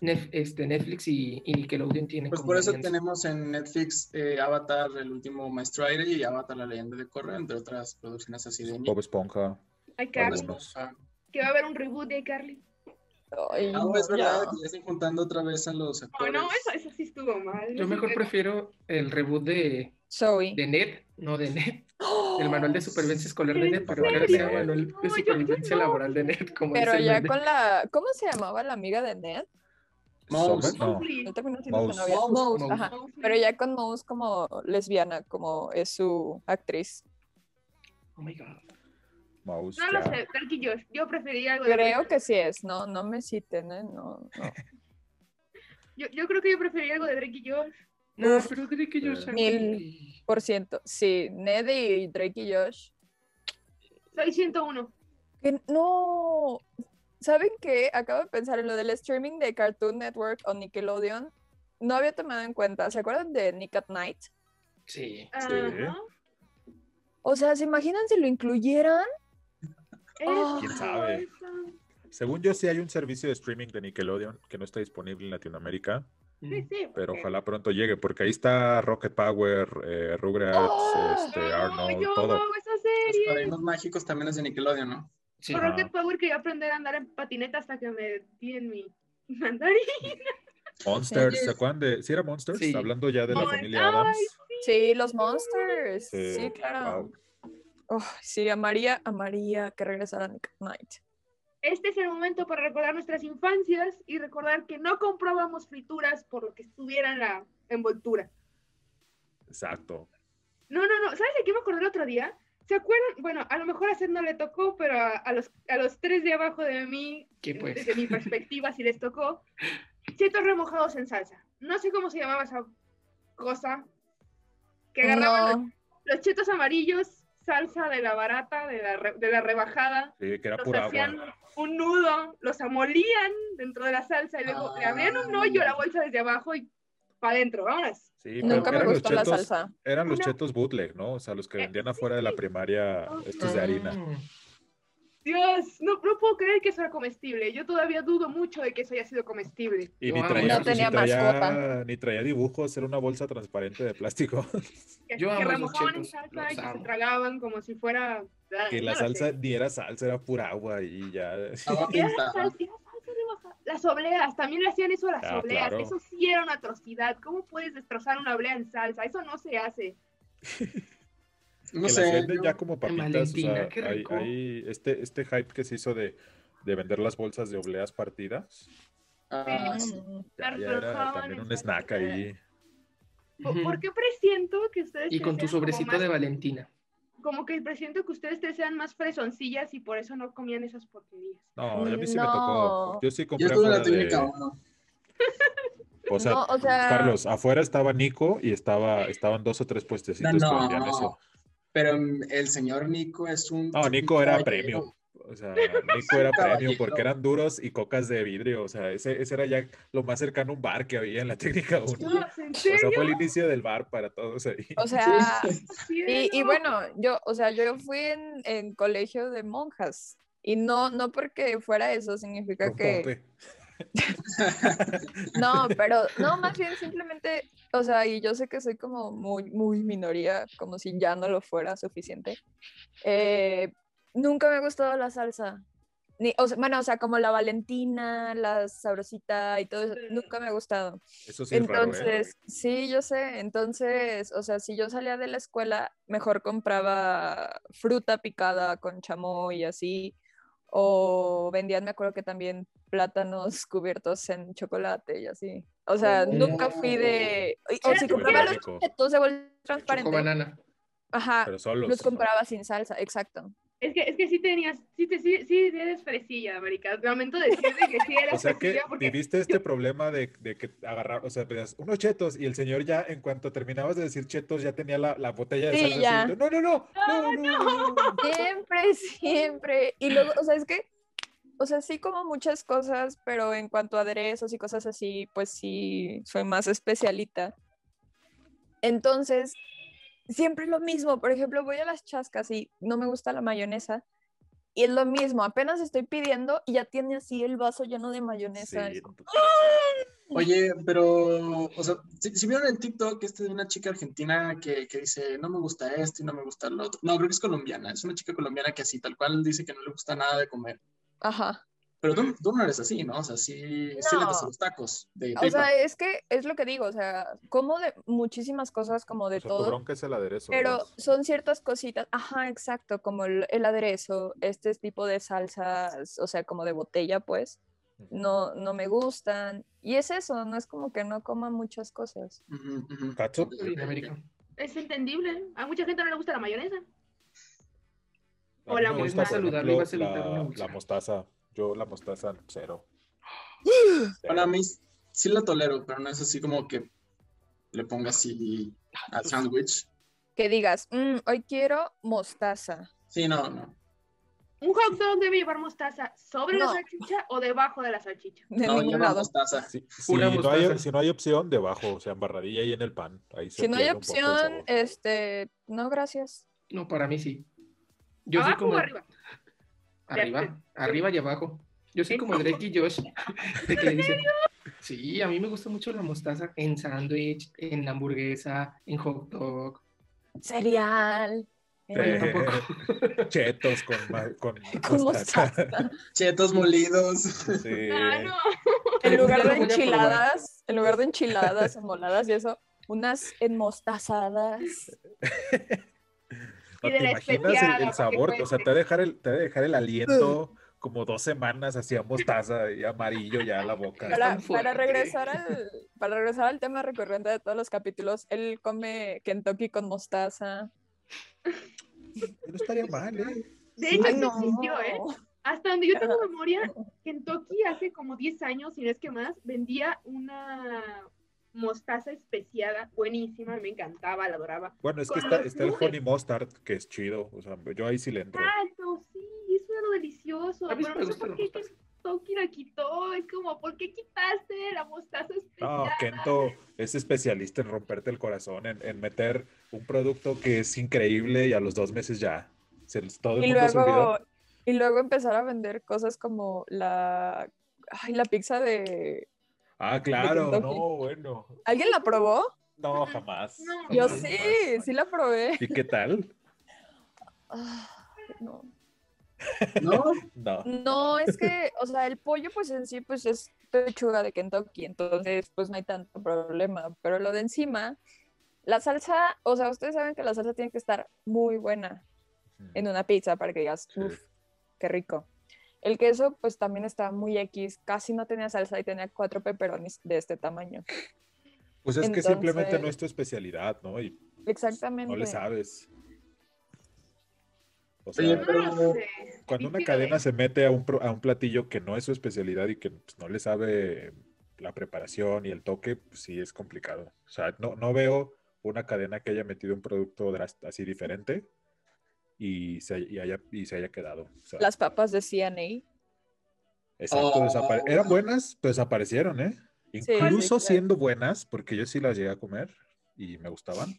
Nef- este, Netflix y, y Nickelodeon tienen Pues como por eso alianza. tenemos en Netflix eh, Avatar, el último Maestro Aire y Avatar, la leyenda de Korra, entre otras producciones así de Bob Esponja. Hay Carly, Algunos. Ah, que va a haber un reboot de Carly. Ay, Ah, es no, verdad, ya. que ya están juntando otra vez a los actores. no, eso, eso sí estuvo mal. Yo mejor prefiero el reboot de, Zoe. de Ned, no de Ned, *gasps* el manual de supervivencia escolar de ¿En Ned, para que ahora serio? sea manual No, de yo- yo supervivencia no. laboral de Ned, como Pero dice ya con la. ¿Cómo se llamaba la amiga de Ned? Mouse. No. No Mouse. ajá. Pero ya con Mouse como lesbiana, como es su actriz. Oh my God. Mouse. No lo sé, Drake y Josh. Yo preferiría algo de Creo Drake. que sí es, no, no me citen, ¿eh? No, no. *laughs* Yo, yo creo que yo preferiría algo de Drake y Josh. No, Uf. pero yo Eh. sea Mil. Por ciento. Sí, Ned y Drake y Josh. Soy 101. Que no. ¿Saben qué? Acabo de pensar en lo del streaming de Cartoon Network o Nickelodeon. No había tomado en cuenta. ¿Se acuerdan de Nick at Night? Sí. Ajá. O sea, ¿se imaginan si lo incluyeran? Eso, ¿Quién sabe? Según yo, sí hay un servicio de streaming de Nickelodeon que no está disponible en Latinoamérica, Sí, Mm. sí, pero porque- ojalá pronto llegue, porque ahí está Rocket Power, eh, Rugrats, ¡Oh! este, Arnold, yo todo. amo esa Los. Padrinos Mágicos también es de Nickelodeon, ¿no? Sí. Por. Rocket Power quería aprender a andar en patineta hasta que me di en mi mandarín. Monsters, ¿se acuerdan de? ¿Sí era Monsters? Sí. Hablando ya de la Ay, familia ay, Adams. Sí, los Monsters. Sí, Sí, claro. wow. Oh, sí, amaría, amaría que regresara Nick Knight. Este es el momento para recordar nuestras infancias y recordar que no comprábamos frituras por lo que estuviera en la envoltura. Exacto. No, no, no. ¿Sabes de qué me acordé el otro día? ¿Se acuerdan? Bueno, a lo mejor a Seth no le tocó, pero a, a los, a los tres de abajo de mí, ¿Qué pues? desde mi perspectiva, sí les tocó. Chetos remojados en salsa. No sé cómo se llamaba esa cosa. Que agarraban No, los chetos amarillos, salsa de la barata, de la, re- de la rebajada. Sí, que era Los pura hacían agua. un nudo, los amolían dentro de la salsa y luego le abrían un hoyo a la bolsa desde abajo y para adentro, vámonos. Sí, nunca me eran los gustó la chetos- salsa. Eran los Una- chetos bootleg, ¿no? O sea, los que Eh, vendían sí, afuera de la primaria, estos de harina. Mm. Dios, no, no puedo creer que eso era comestible. Yo todavía dudo mucho de que eso haya sido comestible. Y ni traía, No tenía ni traía- mascota. ni traía dibujos, era una bolsa transparente de plástico. *laughs* Que, Yo que remojaban en salsa y que se tragaban como si fuera... que no la salsa sé. ni era salsa, era pura agua y ya. *laughs* Era salsa, era salsa. Las obleas, también le hacían eso a las Ah, obleas. claro. Eso sí era una atrocidad. ¿Cómo puedes destrozar una oblea en salsa? Eso no se hace. *laughs* No que las sé. venden yo- ya como papitas, o sea, hay, este, este hype que se hizo de, de vender las bolsas de obleas partidas. Ah, sí. Ya, Las ya era remojaban también un snack ahí. ¿Por, qué presiento que ustedes Y con tu sobrecito más- de Valentina. Como que presiento que ustedes tres sean más fresoncillas y por eso no comían esas porquerías. No, a mí sí me tocó. Yo sí Yo compré estuve en la afuera de- técnica 1. *laughs* O sea, no, o sea, Carlos, afuera estaba Nico y estaba, estaban dos o tres puestecitos No, que no, vendían eso. Pero mm, el señor Nico es un. No, Nico era caballero. premium. O sea, Nico era *laughs* Caballero. porque eran duros y cocas de vidrio. O sea, ese, ese era ya lo más cercano a un bar que había en la *laughs* técnica 1. Dios, ¿En O sea, fue el inicio del bar para todos ahí. o sea, *laughs* y, y no. bueno, yo, o sea, yo fui en, en colegio de monjas y no, no porque fuera eso significa que, Popote. *laughs* no, pero no, más bien simplemente, o sea, y yo sé que soy como muy, muy minoría, como si ya no lo fuera suficiente. eh, nunca me ha gustado la salsa. Ni, o sea, bueno, o sea, como la Valentina, la sabrosita y todo eso, nunca me ha gustado. Eso sí es raro, ¿eh? Entonces, sí, yo sé. Entonces, o sea, si yo salía de la escuela, mejor compraba fruta picada con chamoy y así. O vendían, me acuerdo que también plátanos cubiertos en chocolate y así. O sea, Oh. nunca fui de. O si compraba los chetos de bolsa Choco transparente. banana. Ajá, Pero solos. los compraba sin salsa, exacto. Es que, es que sí tenías, sí, te, sí, sí eres fresilla, marica. Lamento decirte que sí eras O sea que porque viviste este problema de, de que agarrar, o sea, pedías unos chetos y el señor ya, en cuanto terminabas de decir chetos, ya tenía la, la botella de Sí, salsa. ya. así, No, no, no, no, no, no. Siempre, siempre. Y luego, o sea, es que, o sea, sí como muchas cosas, pero en cuanto a aderezos y cosas así, pues sí, soy más especialita. Entonces, siempre es lo mismo. Por ejemplo, voy a las chascas y no me gusta la mayonesa. Y es lo mismo, apenas estoy pidiendo y ya tiene así el vaso lleno de mayonesa. Sí, Oye, pero, o sea, si, si vieron en TikTok este de una chica argentina que, que dice, no me gusta esto y no me gusta lo otro. No, creo que es colombiana, es una chica colombiana que así, tal cual dice que no le gusta nada de comer. Ajá. Pero tú, tú no eres así, ¿no? O sea, sí, sí le No. gustan los tacos de O sea, es que es lo que digo, o sea, como de muchísimas cosas, como de O sea, tu todo. bronca es el aderezo. Pero ¿verdad? son ciertas cositas, ajá, exacto, como el, el aderezo, este tipo de salsas, o sea, como de botella, pues, no, no me gustan. Y es eso, no es como que no coma muchas cosas. América. es entendible. A mucha gente no le gusta la mayonesa. A o la mostaza. ejemplo, la mostaza. Yo la mostaza cero. Bueno, a mí sí la tolero, pero no es así como que le ponga así al sándwich. Que digas, "Mm, hoy quiero mostaza. Sí, no, no. Un hot dog debe llevar mostaza sobre la salchicha o debajo de la salchicha. De No, ningún lleva lado. mostaza. Si, Pura no hay, mostaza. si no hay opción, debajo, o sea, embarradilla ahí en el pan. Ahí se Si no hay opción, este, no, gracias. No, para mí sí. Yo ¿Abajo como o arriba? Arriba, arriba y abajo. Yo soy ¿En como Drake y Josh. *laughs* de que sí, a mí me gusta mucho la mostaza en sándwich, en hamburguesa, en hot dog. Cereal. Eh, *laughs* Chetos con, con, *laughs* con mostaza. mostaza. Chetos molidos. Sí. Ah, no. En lugar de enchiladas, en lugar de enchiladas enmoladas y eso, unas enmostazadas. No te imaginas el- sabor, o sea, te va a dejar el, te va a dejar el aliento *laughs* como dos semanas así a mostaza y amarillo ya a la boca. Para, regresar al, para regresar al tema recurrente de todos los capítulos, él come Kentucky con mostaza. No estaría mal, ¿eh? De hecho, Ay, no. existió, ¿eh? Hasta donde yo tengo memoria, Kentucky hace como 10 años, si no es que más, vendía una mostaza especiada buenísima, me encantaba, la adoraba. Bueno, es que está, el honey mustard, que es chido. O sea, yo ahí sí le entro. Exacto, sí, eso era lo delicioso. A mí sí Pero me no sé por qué. Kentucky la quitó. Es como, ¿por qué quitaste la mostaza No, especiada? Kento es especialista en romperte el corazón, en, en meter un producto que es increíble y a los dos meses ya. Se, todo el Y mundo se olvidó. luego, y luego empezar a vender cosas como la, ay, la pizza de... Ah, *laughs* claro, no, bueno. ¿Alguien la probó? No, jamás. No. Yo jamás, sí, jamás. sí la probé. ¿Y qué tal? Ah, no. ¿No? No. No, es que, o sea, el pollo pues en sí pues es pechuga de Kentucky, entonces pues no hay tanto problema, pero lo de encima, la salsa, o sea, ustedes saben que la salsa tiene que estar muy buena en una pizza para que digas, uff, qué rico. El queso pues también estaba muy X, casi no tenía salsa y tenía cuatro pepperonis de este tamaño. Pues es que simplemente no es tu especialidad, ¿no? Y Exactamente. no le sabes. O Oye, sea, pero- sé. cuando una cadena ¿eh? se mete a un, pro- a un platillo que no es su especialidad y que pues, no le sabe la preparación y el toque, pues sí es complicado. O sea, no, no veo una cadena que haya metido un producto así diferente y se, y haya, y se haya quedado. O sea, Las papas de CNA. exacto, Oh. eran buenas, pero desaparecieron, ¿eh? Sí, sí, Incluso claro. siendo buenas, porque yo sí las llegué a comer y me gustaban.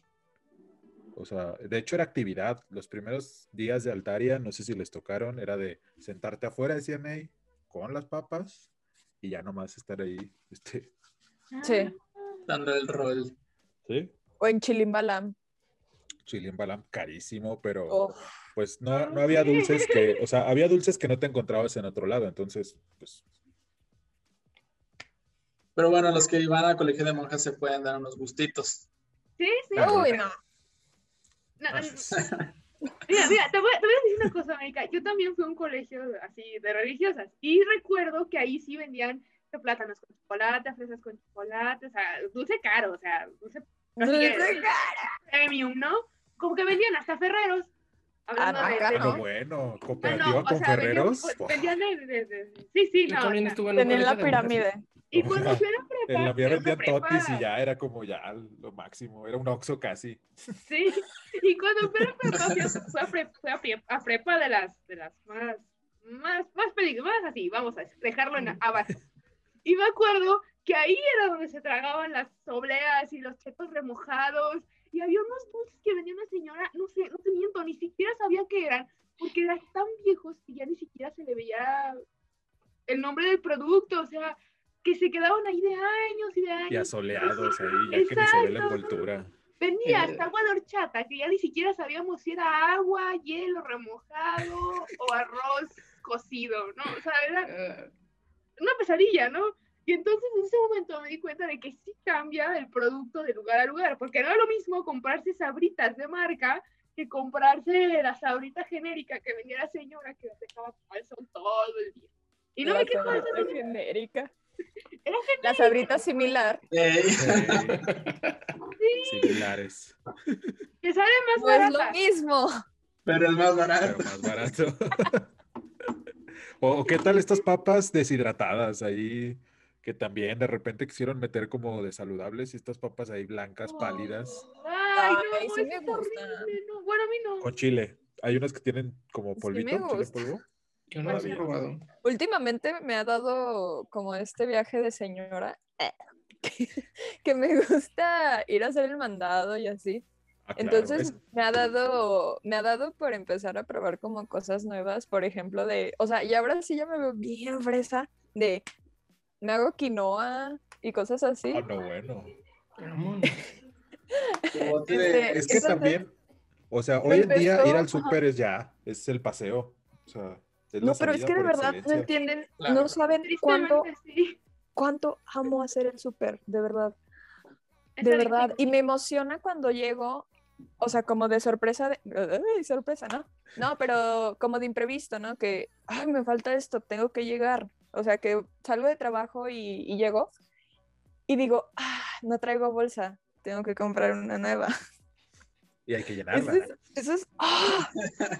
O sea, de hecho era actividad. Los primeros días de Altaria, no sé si les tocaron, era de sentarte afuera de CNA con las papas y ya nomás estar ahí. Este, Sí. Dando el rol. ¿sí? O en Chilimbalam. Chilín Balam, carísimo, pero Oh, pues no, no había dulces que, o *laughs* sea, había dulces que no te encontrabas en otro lado, entonces, pues, Pero bueno, los que van al colegio de monjas se pueden dar unos gustitos. Sí, sí. Ah, Uy, no. No, no, *laughs* Mira, mira, te voy, te voy a decir una cosa, América. Yo también fui a un colegio así de religiosas y recuerdo que ahí sí vendían plátanos con chocolate, fresas con chocolate, o sea, dulce caro, o sea, Dulce premium, ¿no? Como que vendían hasta Ferreros. Hablando Ah, de, acá de- bueno, no. bueno, Ah, cooperativa no, o con sea, vendían, Ferreros. pues, ¡buah! vendían de, de- de- Sí, sí, Yo no. también o sea, estuve en Tenían la pirámide. Y cuando fui a la prepa. En la mía era vendían prepa- totis y ya era como ya lo máximo, era un oxo casi. Sí, y cuando fui a prepa, fui a, a pre- fui a pre- a prepa de las, de las más, más, más peligrosas, así, vamos a dejarlo en abajo. Y me acuerdo que ahí era donde se tragaban las obleas y los chetos remojados, y había unos dulces que vendía una señora, no sé, no te miento, ni siquiera sabía qué eran, porque eran tan viejos que ya ni siquiera se le veía el nombre del producto, o sea, que se quedaban ahí de años y de años. Y asoleados ahí, ya que ni se ve la envoltura. Venía Eh. hasta agua de horchata, que ya ni siquiera sabíamos si era agua, hielo remojado o arroz cocido, ¿no? O sea, era Ah, una pesadilla, ¿no? Y entonces en ese momento me di cuenta de que sí cambia el producto de lugar a lugar, porque no es lo mismo comprarse sabritas de marca que comprarse la sabrita genérica que vendía la señora que las dejaba el sol todo el día. Y no La me quejo de sabrita genérica. Era La sabrita similar. Eh, Sí, Similares, que sale más No es lo mismo. pero el más pero barato. más barato. *laughs* o qué tal estas papas deshidratadas ahí, que también de repente quisieron meter como de saludables y estas papas ahí blancas, pálidas, Ay, no, Ay, sí me gusta. horrible, no. Bueno, a mí no. con chile. Hay unas que tienen como polvito, chile polvo. Yo no probado. Últimamente me ha dado como este viaje de señora eh, *laughs* que, que me gusta ir a hacer el mandado y así. Ah, claro, Entonces es- me ha dado, me ha dado por empezar a probar como cosas nuevas, por ejemplo, de, o sea, y ahora sí ya me veo bien fresa de, me hago quinoa y cosas así. ah, no, bueno. *laughs* Este, Es que también, o sea, me hoy en día ir al súper es ya, es el paseo. O sea, es la No, pero es que de verdad no entienden, Claro. no saben cuánto, cuánto amo hacer el súper, de verdad. De verdad. Y me emociona cuando llego o sea, como de sorpresa, de, ay, sorpresa, ¿no? No, pero como de imprevisto, ¿no? Que, ay, me falta esto, tengo que llegar. O sea, que salgo de trabajo y, y llego y digo, ah, no traigo bolsa, tengo que comprar una nueva. *laughs* Y hay que Eso llenarla. es, eso es- ¡ah!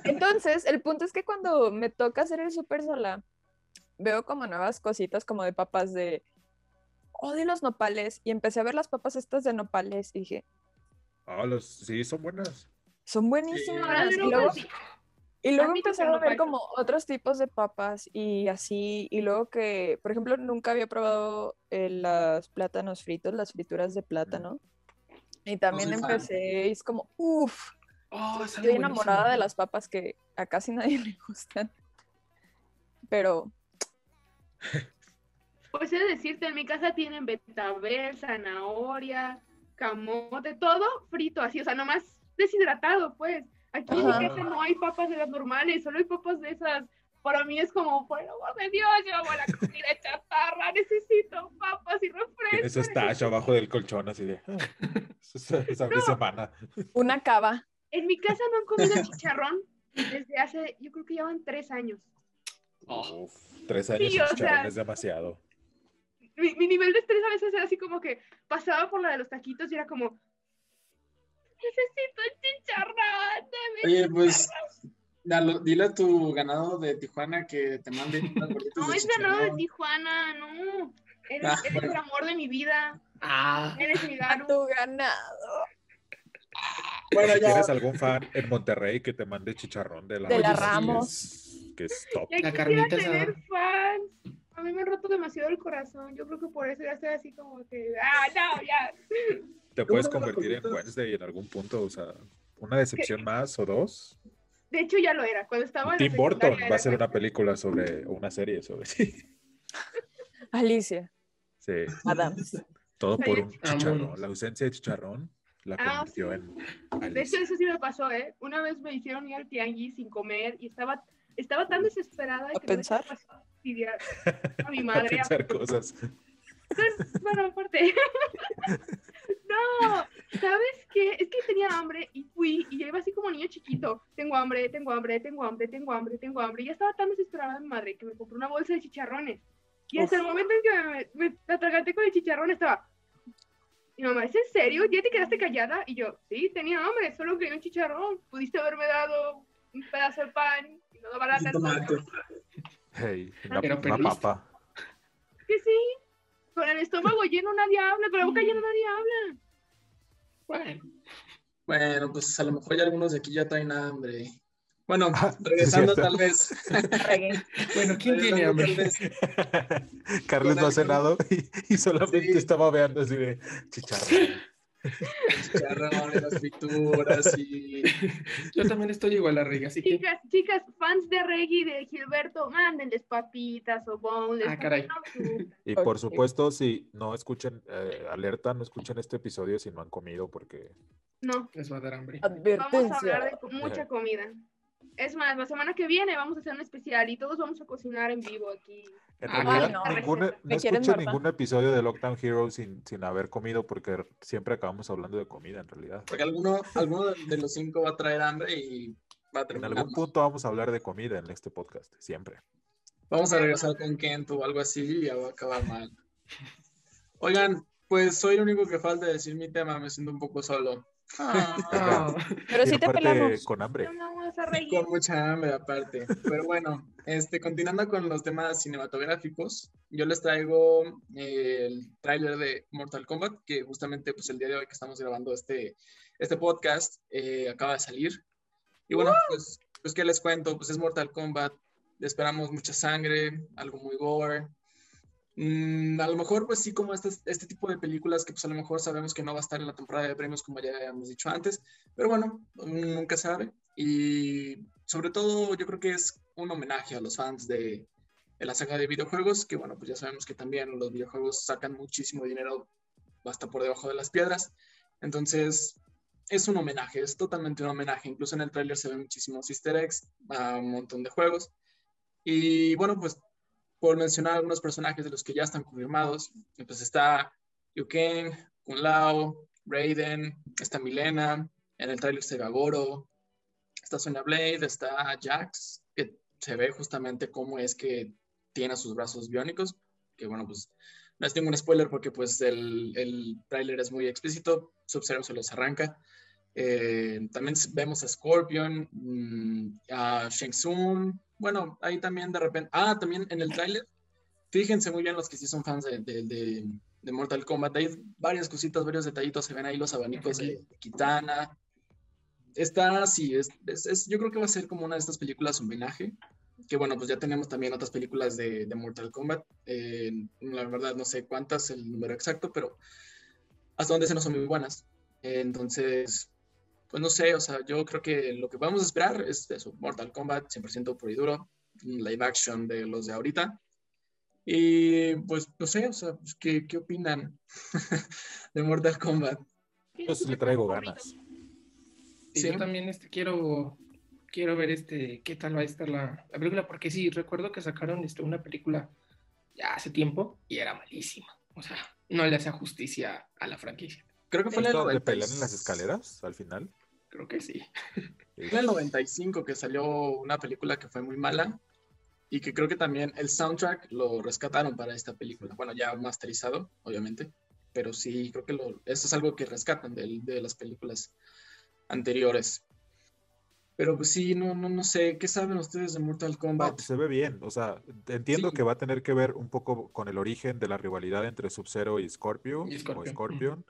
Entonces, el punto es que cuando me toca hacer el súper sola, veo como nuevas cositas como de papas de, oh, de los nopales. Y empecé a ver las papas estas de nopales y dije, Ah, los, sí, son buenas. son buenísimas. Y luego. Y luego empecé a ver como otros tipos de papas y así. Y luego que, por ejemplo, nunca había probado eh, los plátanos fritos, las frituras de plátano. Y también empecé, y es como, uff, Oh, Estoy enamorada de las papas que a casi nadie *laughs* le gustan. Pero Pues he de decirte, en mi casa tienen betabel, zanahoria, camote, todo frito así, o sea, nomás deshidratado, pues. Aquí en mi casa no hay papas de las normales, solo hay papas de esas. Para mí es como, por el amor de Dios, yo amo la comida chatarra, necesito papas y refrescos. Tienes su stash abajo del colchón así de. No. semana. una cava. En mi casa no han comido chicharrón desde hace, yo creo que llevan tres años. Oh, Uf, tres años Sí, sin o chicharrón sea, es demasiado. Mi, mi nivel de estrés a veces era así como que pasaba por la de los taquitos y era como, necesito chicharrón, Oye, pues, dalo- dile a tu ganado de Tijuana que te mande unas *laughs* No de es ganado de. Tijuana, no. Eres, Ah, eres bueno. el amor de mi vida. Ah, Eres mi A gano. tu ganado. Bueno, ya. ¿Tienes algún fan en Monterrey que te mande chicharrón de la, De la que es- Ramos. Que es top. Ya La carnita tener fans. A mí me han roto demasiado el corazón. Yo creo que por eso ya estoy así como que, ah, no, ya. Te puedes ¿Cómo te lo convertir en? Wednesday en algún punto, o sea, una decepción más o dos. De hecho, ya lo era. Cuando estaba Tim Burton va a hacer una película sobre, una serie sobre sí. *laughs* Alicia Sí, Adams. todo por un chicharrón. La ausencia de chicharrón la Ah, convirtió sí. en De hecho, Alicia. eso sí me pasó, ¿eh? Una vez me hicieron ir al tianguis sin comer y estaba, estaba tan desesperada ¿A que pensar? no fastidiar *laughs* a mi A madre. pensar cosas. Bueno, aparte. *laughs* no, ¿sabes qué? Es que tenía hambre y fui y ya iba así como niño chiquito. Tengo hambre, tengo hambre, tengo hambre, tengo hambre, tengo hambre. Y ya estaba tan desesperada mi madre que me compró una bolsa de chicharrones. Y hasta el momento en que me, me atraganté con el chicharrón estaba. Mi mamá, ¿es en serio? ¿Ya te quedaste callada? Y yo, sí, tenía hambre, solo quería un chicharrón. Pudiste haberme dado un pedazo de pan y no tomate. Hey, una, Pero una papa. Que sí. Con el estómago lleno nadie habla, con la boca llena nadie habla. bueno. Bueno, pues a lo mejor ya algunos de aquí ya traen hambre. Bueno, Ah, regresando tal vez. Bueno, ¿quién tiene hambre? *laughs* Carlos no ha cenado y, y solamente Sí. estaba veando así de chicharrón. Chicharrones, las frituras y Yo también estoy igual a Riga, así que. Chicas, chicas, fans de Reggie de Gilberto, mándenles papitas o boneless. Ah, caray. Y por supuesto, si no escuchen, eh, alerta, no escuchen este episodio si no han comido, porque No, Les va a dar hambre. vamos a hablar de mucha comida. Es más, la semana que viene vamos a hacer un especial y todos vamos a cocinar en vivo aquí. en Ah, realidad no. ningún- no ningún episodio de Lockdown Heroes sin, sin haber comido, porque siempre acabamos hablando de comida en realidad. porque alguno, alguno de los cinco va a traer hambre y va a En terminar. algún mal. punto vamos a hablar de comida en este podcast, siempre. Vamos a regresar con Kent o algo así y ya va a acabar mal. Oigan, pues soy el único que falta decir mi tema, me siento un poco solo. Ah, *laughs* Pero Y sí te aparte, pelamos. con hambre. Vamos a reír. con mucha hambre aparte. Pero bueno, este, continuando con los temas cinematográficos, yo les traigo el tráiler de Mortal Kombat, que justamente pues el día de hoy que estamos grabando este, este podcast eh, acaba de salir. Y bueno, pues, pues ¿qué les cuento? Pues es Mortal Kombat, esperamos mucha sangre, algo muy gore. Mm, a lo mejor, pues sí, como este, este tipo de películas que pues a lo mejor sabemos que no va a estar en la temporada de premios como ya habíamos dicho antes, pero bueno, nunca sabe. Y sobre todo yo creo que es un homenaje a los fans de, la saga de videojuegos, que bueno, pues ya sabemos que también los videojuegos sacan muchísimo dinero hasta por debajo de las piedras. Entonces, es un homenaje, es totalmente un homenaje. Incluso en el tráiler se ven muchísimos easter eggs a un montón de juegos. Y bueno, pues por mencionar algunos personajes de los que ya están confirmados, pues está Liu Kang, Kun Lao, Raiden, está Milena, En el trailer se ve a Goro, está Sonya Blade, está Jax, que se ve justamente cómo es que tiene sus brazos biónicos, que bueno, pues no es ningún spoiler porque pues el, el tráiler es muy explícito, Sub-Zero se los arranca. Eh, también vemos a Scorpion, mm, a Shang Tsung, bueno, ahí también de repente, ah, también en el tráiler, fíjense muy bien los que sí son fans de, de, de, Mortal Kombat, hay varias cositas, varios detallitos, se ven ahí los abanicos de, Kitana, está, sí, es, es, yo creo que va a ser como una de estas películas homenaje, que bueno, pues ya tenemos también otras películas de, Mortal Kombat. Eh, la verdad no sé cuántas, el número exacto, pero hasta donde se nos son muy buenas. entonces, pues no sé, o sea, yo creo que lo que podemos esperar es eso, Mortal Kombat 100% puro y duro, live action de los de ahorita. Y pues no sé, o sea, pues, ¿qué, qué opinan *laughs* de Mortal Kombat? Yo le traigo ganas. Sí, Yo también este, quiero quiero ver este, qué tal va a estar la, película, porque sí, recuerdo que sacaron este, una película ya hace tiempo y era malísima. O sea, no le hacía justicia a la franquicia. Creo que fue en el de pelear en las escaleras al final. Creo que sí. Fue en el 95 que salió una película que fue muy mala y que creo que también el soundtrack lo rescataron para esta película. Bueno, ya masterizado, obviamente, pero sí, creo que lo, eso es algo que rescatan de, de las películas anteriores. Pero pues sí, no, no, no sé, ¿qué saben ustedes de Mortal Kombat? se ve bien, o sea, entiendo que va a tener que ver un poco con el origen de la rivalidad entre Sub-Zero y Scorpio, O Scorpion.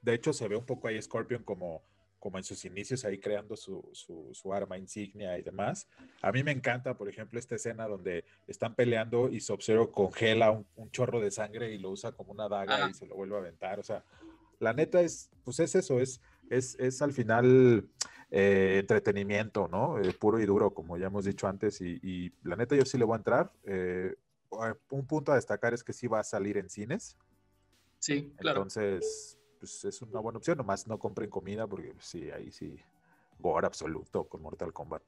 De hecho, se ve un poco ahí Scorpion como, como en sus inicios ahí creando su, su, arma insignia y demás. A mí me encanta, por ejemplo, esta escena donde están peleando y Sub-Zero congela un, chorro de sangre y lo usa como una daga y se lo vuelve a aventar. O sea, la neta es, pues es eso, es, es, es al final eh, entretenimiento, ¿no? Eh, puro y duro, como ya hemos dicho antes, y, la neta yo sí le voy a entrar. Eh, un punto a destacar es que sí va a salir en cines. Sí, claro. Entonces, pues es una buena opción, nomás no compren comida porque pues, sí, ahí sí, gore absoluto con Mortal Kombat.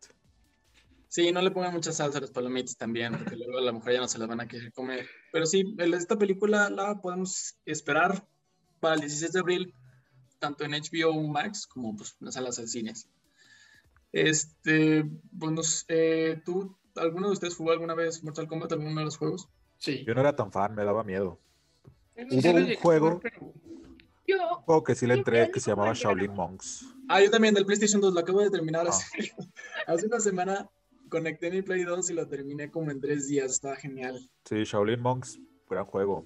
Sí, no le pongan mucha salsa a los palomitas también, porque luego a la mujer ya no se las van a querer comer. Pero sí, esta película la podemos esperar para el 16 de abril tanto en HBO Max como pues, en las salas de cines. Este, bueno, eh, ¿tú, alguno de ustedes jugó alguna vez Mortal Kombat, alguno de los juegos? Sí. Yo no era tan fan, me daba miedo. Hubo un juego, yo, que sí le entré que se llamaba Shaolin Monks. Ah, yo también, del PlayStation 2, lo acabo de terminar ah. hace, *laughs* una semana. Conecté mi Play 2 y lo terminé como en tres días, estaba genial. Sí, Shaolin Monks, gran juego.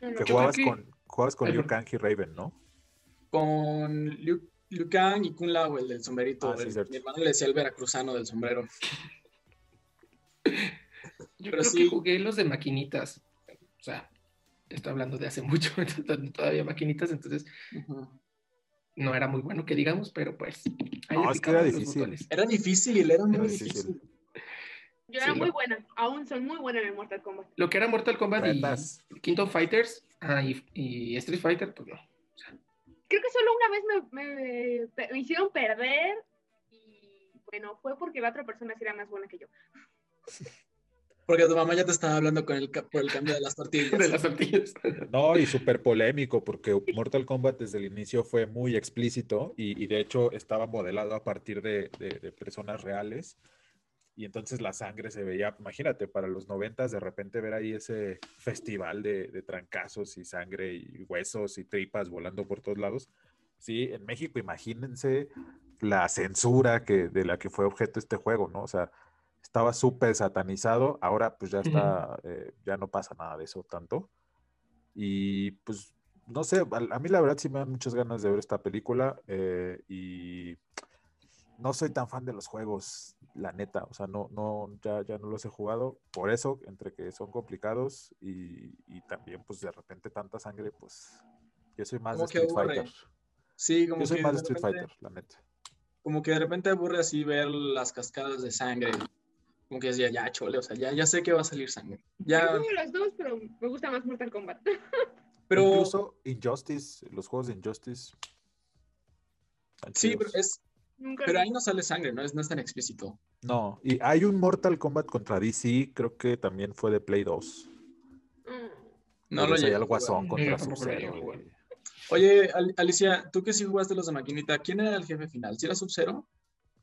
Que jugabas con, jugabas con Liu Kang y Raven, ¿no? Con Liu, Kang y Kun Lao, el del sombrerito. Ah, mi hermano le decía el veracruzano del sombrero. Yo creo que jugué los de maquinitas. O sea, estoy hablando de hace *laughs* mucho, todavía maquinitas, entonces no era muy bueno que digamos, pero pues. No, es que era difícil. Era difícil, era muy difícil. Yo era muy buena, aún son muy buena en el Mortal Kombat. Lo que era Mortal Kombat y Kingdom Fighters ah, y, y, Street Fighter, pues no creo que solo una vez me, hicieron perder y bueno, fue porque la otra persona sí era más buena que yo. Porque tu mamá ya te estaba hablando con el, por el cambio de las tortillas. *laughs* de las tortillas. No, y súper polémico, porque Mortal Kombat desde el inicio fue muy explícito y, de hecho estaba modelado a partir de, de, personas reales. Y entonces la sangre se veía, imagínate, para los noventas de repente ver ahí ese festival de, de, trancazos y sangre y huesos y tripas volando por todos lados. Sí, en México imagínense la censura que, de la que fue objeto este juego, ¿no? O sea, estaba súper satanizado, ahora pues ya está, eh, ya no pasa nada de eso tanto. Y pues, no sé, a, mí la verdad sí me dan muchas ganas de ver esta película eh, y no soy tan fan de los juegos, la neta, o sea, no, no, ya, ya no los he jugado, por eso, entre que son complicados y, también, pues de repente tanta sangre, pues yo soy más de Street Fighter. Sí, como yo soy más de Street Fighter, la neta. Como que de repente aburre así ver las cascadas de sangre, como que decía, ya, chole, o sea, ya, ya sé que va a salir sangre. Ya... Yo las dos, pero me gusta más Mortal Kombat. *laughs* pero... Incluso Injustice, los juegos de Injustice. Sí, pero es, pero ahí no sale sangre, ¿no? Es, no es tan explícito. No, y hay un Mortal Kombat contra DC, creo que también fue de Play 2. Mm. No lo llegué. el Guasón contra su Oye, Al- Alicia, tú que sí jugaste los de maquinita, ¿quién era el jefe final? ¿Si era Sub-Zero?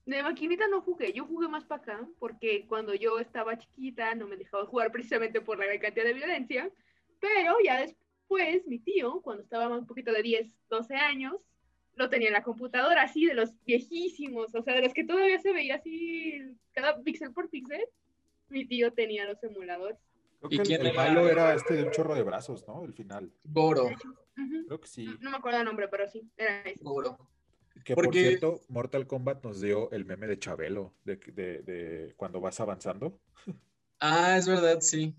De maquinita no jugué, yo jugué más para acá, porque cuando yo estaba chiquita no me dejaba *laughs* jugar precisamente por la gran cantidad de violencia, pero ya después mi tío, cuando estaba un poquito de 10, 12 años, lo tenía en la computadora así, de los viejísimos, o sea, de los que todavía se veía así cada píxel por píxel, mi tío tenía los emuladores. Creo ¿Y que el- quién el, era? malo era este de un chorro de brazos, ¿no? El final. Goro. Creo que sí. No, no me acuerdo el nombre, pero sí, era ese. Goro. Que por cierto, Mortal Kombat nos dio el meme de Chabelo, de, de, de cuando vas avanzando. Ah, es verdad, sí.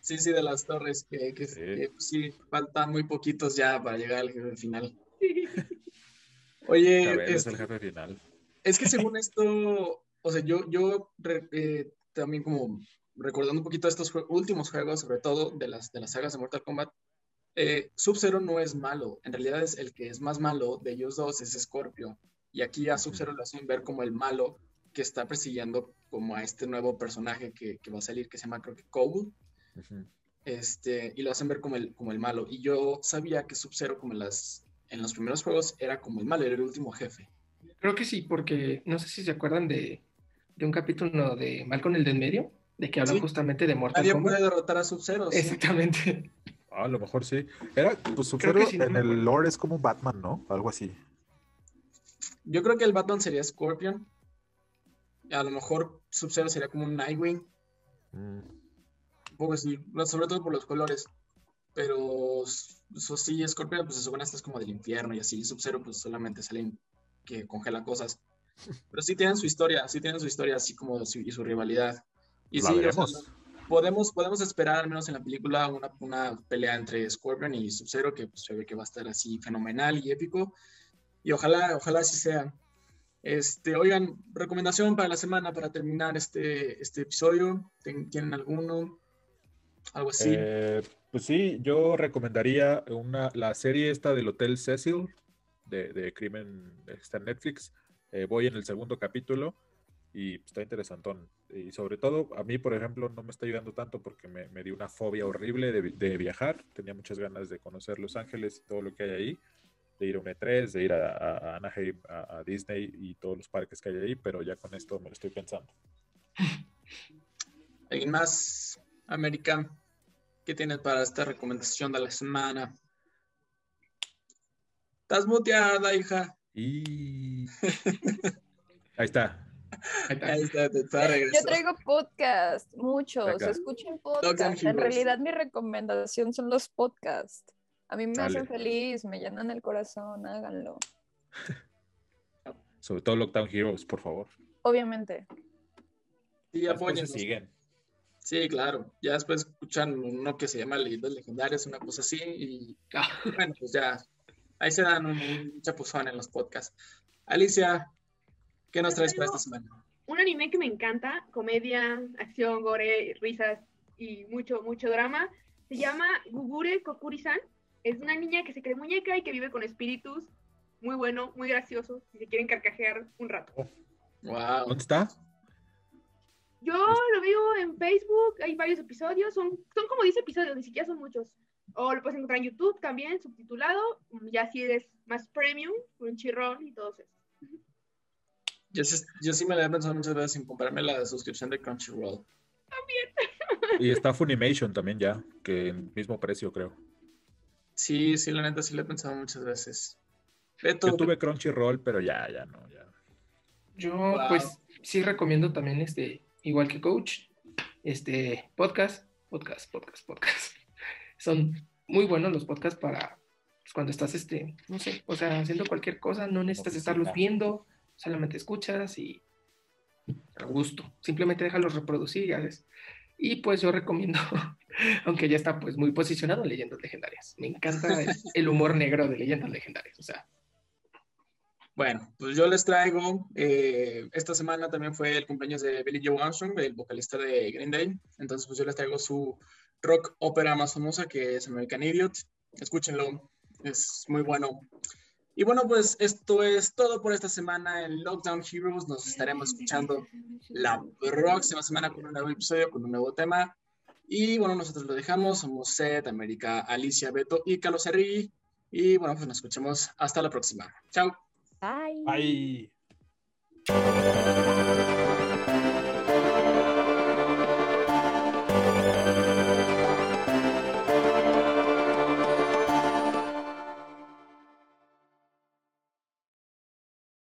Sí, sí, de las torres, que, que- Sí. que, pues, sí, faltan muy poquitos ya para llegar al final. Oye, es este, el jefe final. Es que según *laughs* esto, o sea, yo, yo eh, también como recordando un poquito estos jue- últimos juegos, sobre todo de las, de las sagas de Mortal Kombat, eh, Sub-Zero no es malo. En realidad es el que es más malo de ellos dos es Scorpio. Y aquí a Sub-Zero lo hacen ver como el malo que está persiguiendo como a este nuevo personaje que, que va a salir, que se llama creo que Cole. Este, y lo hacen ver como el, como el malo. Y yo sabía que Sub-Zero como en, las, en los primeros juegos era como el malo, era el último jefe. Creo que sí, porque no sé si se acuerdan de, de un capítulo de Malcolm el de en medio, de que hablan Sí. justamente de Mortal Nadie Kombat. puede derrotar a Sub-Zero. sí. Exactamente. Ah, a lo mejor sí. Era, pues Sub-Zero sí, en el lore es como un Batman, ¿no? Algo así. Yo creo que el Batman sería Scorpion. A lo mejor Sub-Zero sería como un Nightwing. Mm. Un poco así, sobre todo por los colores. Pero eso sí, Scorpion, pues se supone que es como del infierno y así. Sub-Zero, pues solamente salen que congela cosas. Pero sí tienen su historia, sí tienen su historia, así como su, y su rivalidad. Y La sí, o sea, podemos, podemos esperar, al menos en la película, una, una pelea entre Scorpion y Sub-Zero, que pues, se ve que va a estar así fenomenal y épico. Y ojalá, ojalá así sea. Este, oigan, recomendación para la semana para terminar este, este episodio. ¿Ten- ¿Tienen alguno? Algo así. Eh, pues sí, yo recomendaría una, la serie esta del Hotel Cecil de, de Crimen, está en Netflix. Eh, voy en el segundo capítulo y está interesantón. Y sobre todo, a mí, por ejemplo, no me está ayudando tanto porque me, me dio una fobia horrible de, de viajar. Tenía muchas ganas de conocer Los Ángeles y todo lo que hay ahí, de ir a un E3, de ir a, Anaheim, a, Disney y todos los parques que hay ahí, pero ya con esto me lo estoy pensando. *laughs* ¿Alguien más? América, ¿qué tienes para esta recomendación de la semana? Estás muteada, hija. Y ahí está. Ahí está. Ahí está, te está Yo traigo podcast, muchos. Escuchen podcast. En realidad, mi recomendación son los podcasts. A mí me Dale. hacen feliz, me llenan el corazón, háganlo. Sobre todo Lockdown Heroes, por favor. Obviamente. Sí, Después se apóyennos. siguen. Sí, claro. Ya después escuchan uno que se llama Leyendas Legendarias, una cosa así, y Ah, bueno, pues ya, ahí se dan un, un chapuzón en los podcasts. Alicia, ¿qué nos traes para esta semana? Un anime que me encanta, comedia, acción, gore, risas y mucho, mucho drama, se llama Gugure Kokuri-san. Es una niña que se cree muñeca y que vive con espíritus. Muy bueno, muy gracioso, si se quieren carcajear un rato. Wow. ¿Dónde está? Yo lo veo en Facebook, hay varios episodios, son, son como 10 episodios, ni siquiera son muchos. O lo puedes encontrar en YouTube también, subtitulado, ya si eres más premium, Crunchyroll y todo eso. Yo, sí- yo sí me la he pensado muchas veces en comprarme la suscripción de Crunchyroll. Y está Funimation también ya, que en mismo precio creo. Sí, sí, la neta sí la he pensado muchas veces. Beto, Yo tuve Crunchyroll, pero ya, ya no, ya. Yo, Wow. pues, sí recomiendo también, este, igual que Coach, este, podcast, podcast, podcast, podcast. *laughs* Son muy buenos los podcasts para pues, cuando estás, este, no sé, o sea, haciendo cualquier cosa, no necesitas estarlos viendo, solamente escuchas y a gusto. Simplemente déjalos reproducir y haces. Y pues yo recomiendo, *laughs* aunque ya está pues muy posicionado, Leyendas Legendarias. Me encanta el, el humor negro de Leyendas Legendarias. O sea, Bueno, pues yo les traigo, eh, esta semana también fue el cumpleaños de Billy Joe Armstrong, el vocalista de Green Day, entonces pues yo les traigo su rock ópera más famosa que es American Idiot, escúchenlo, es muy bueno. Y bueno, pues esto es todo por esta semana en Lockdown Heroes, nos estaremos escuchando la próxima semana con un nuevo episodio, con un nuevo tema. Y bueno, nosotros lo dejamos, somos Seth, América, Alicia, Beto y Carlos Arri. Y bueno, pues nos escuchemos hasta la próxima. Chao. Bye. Bye.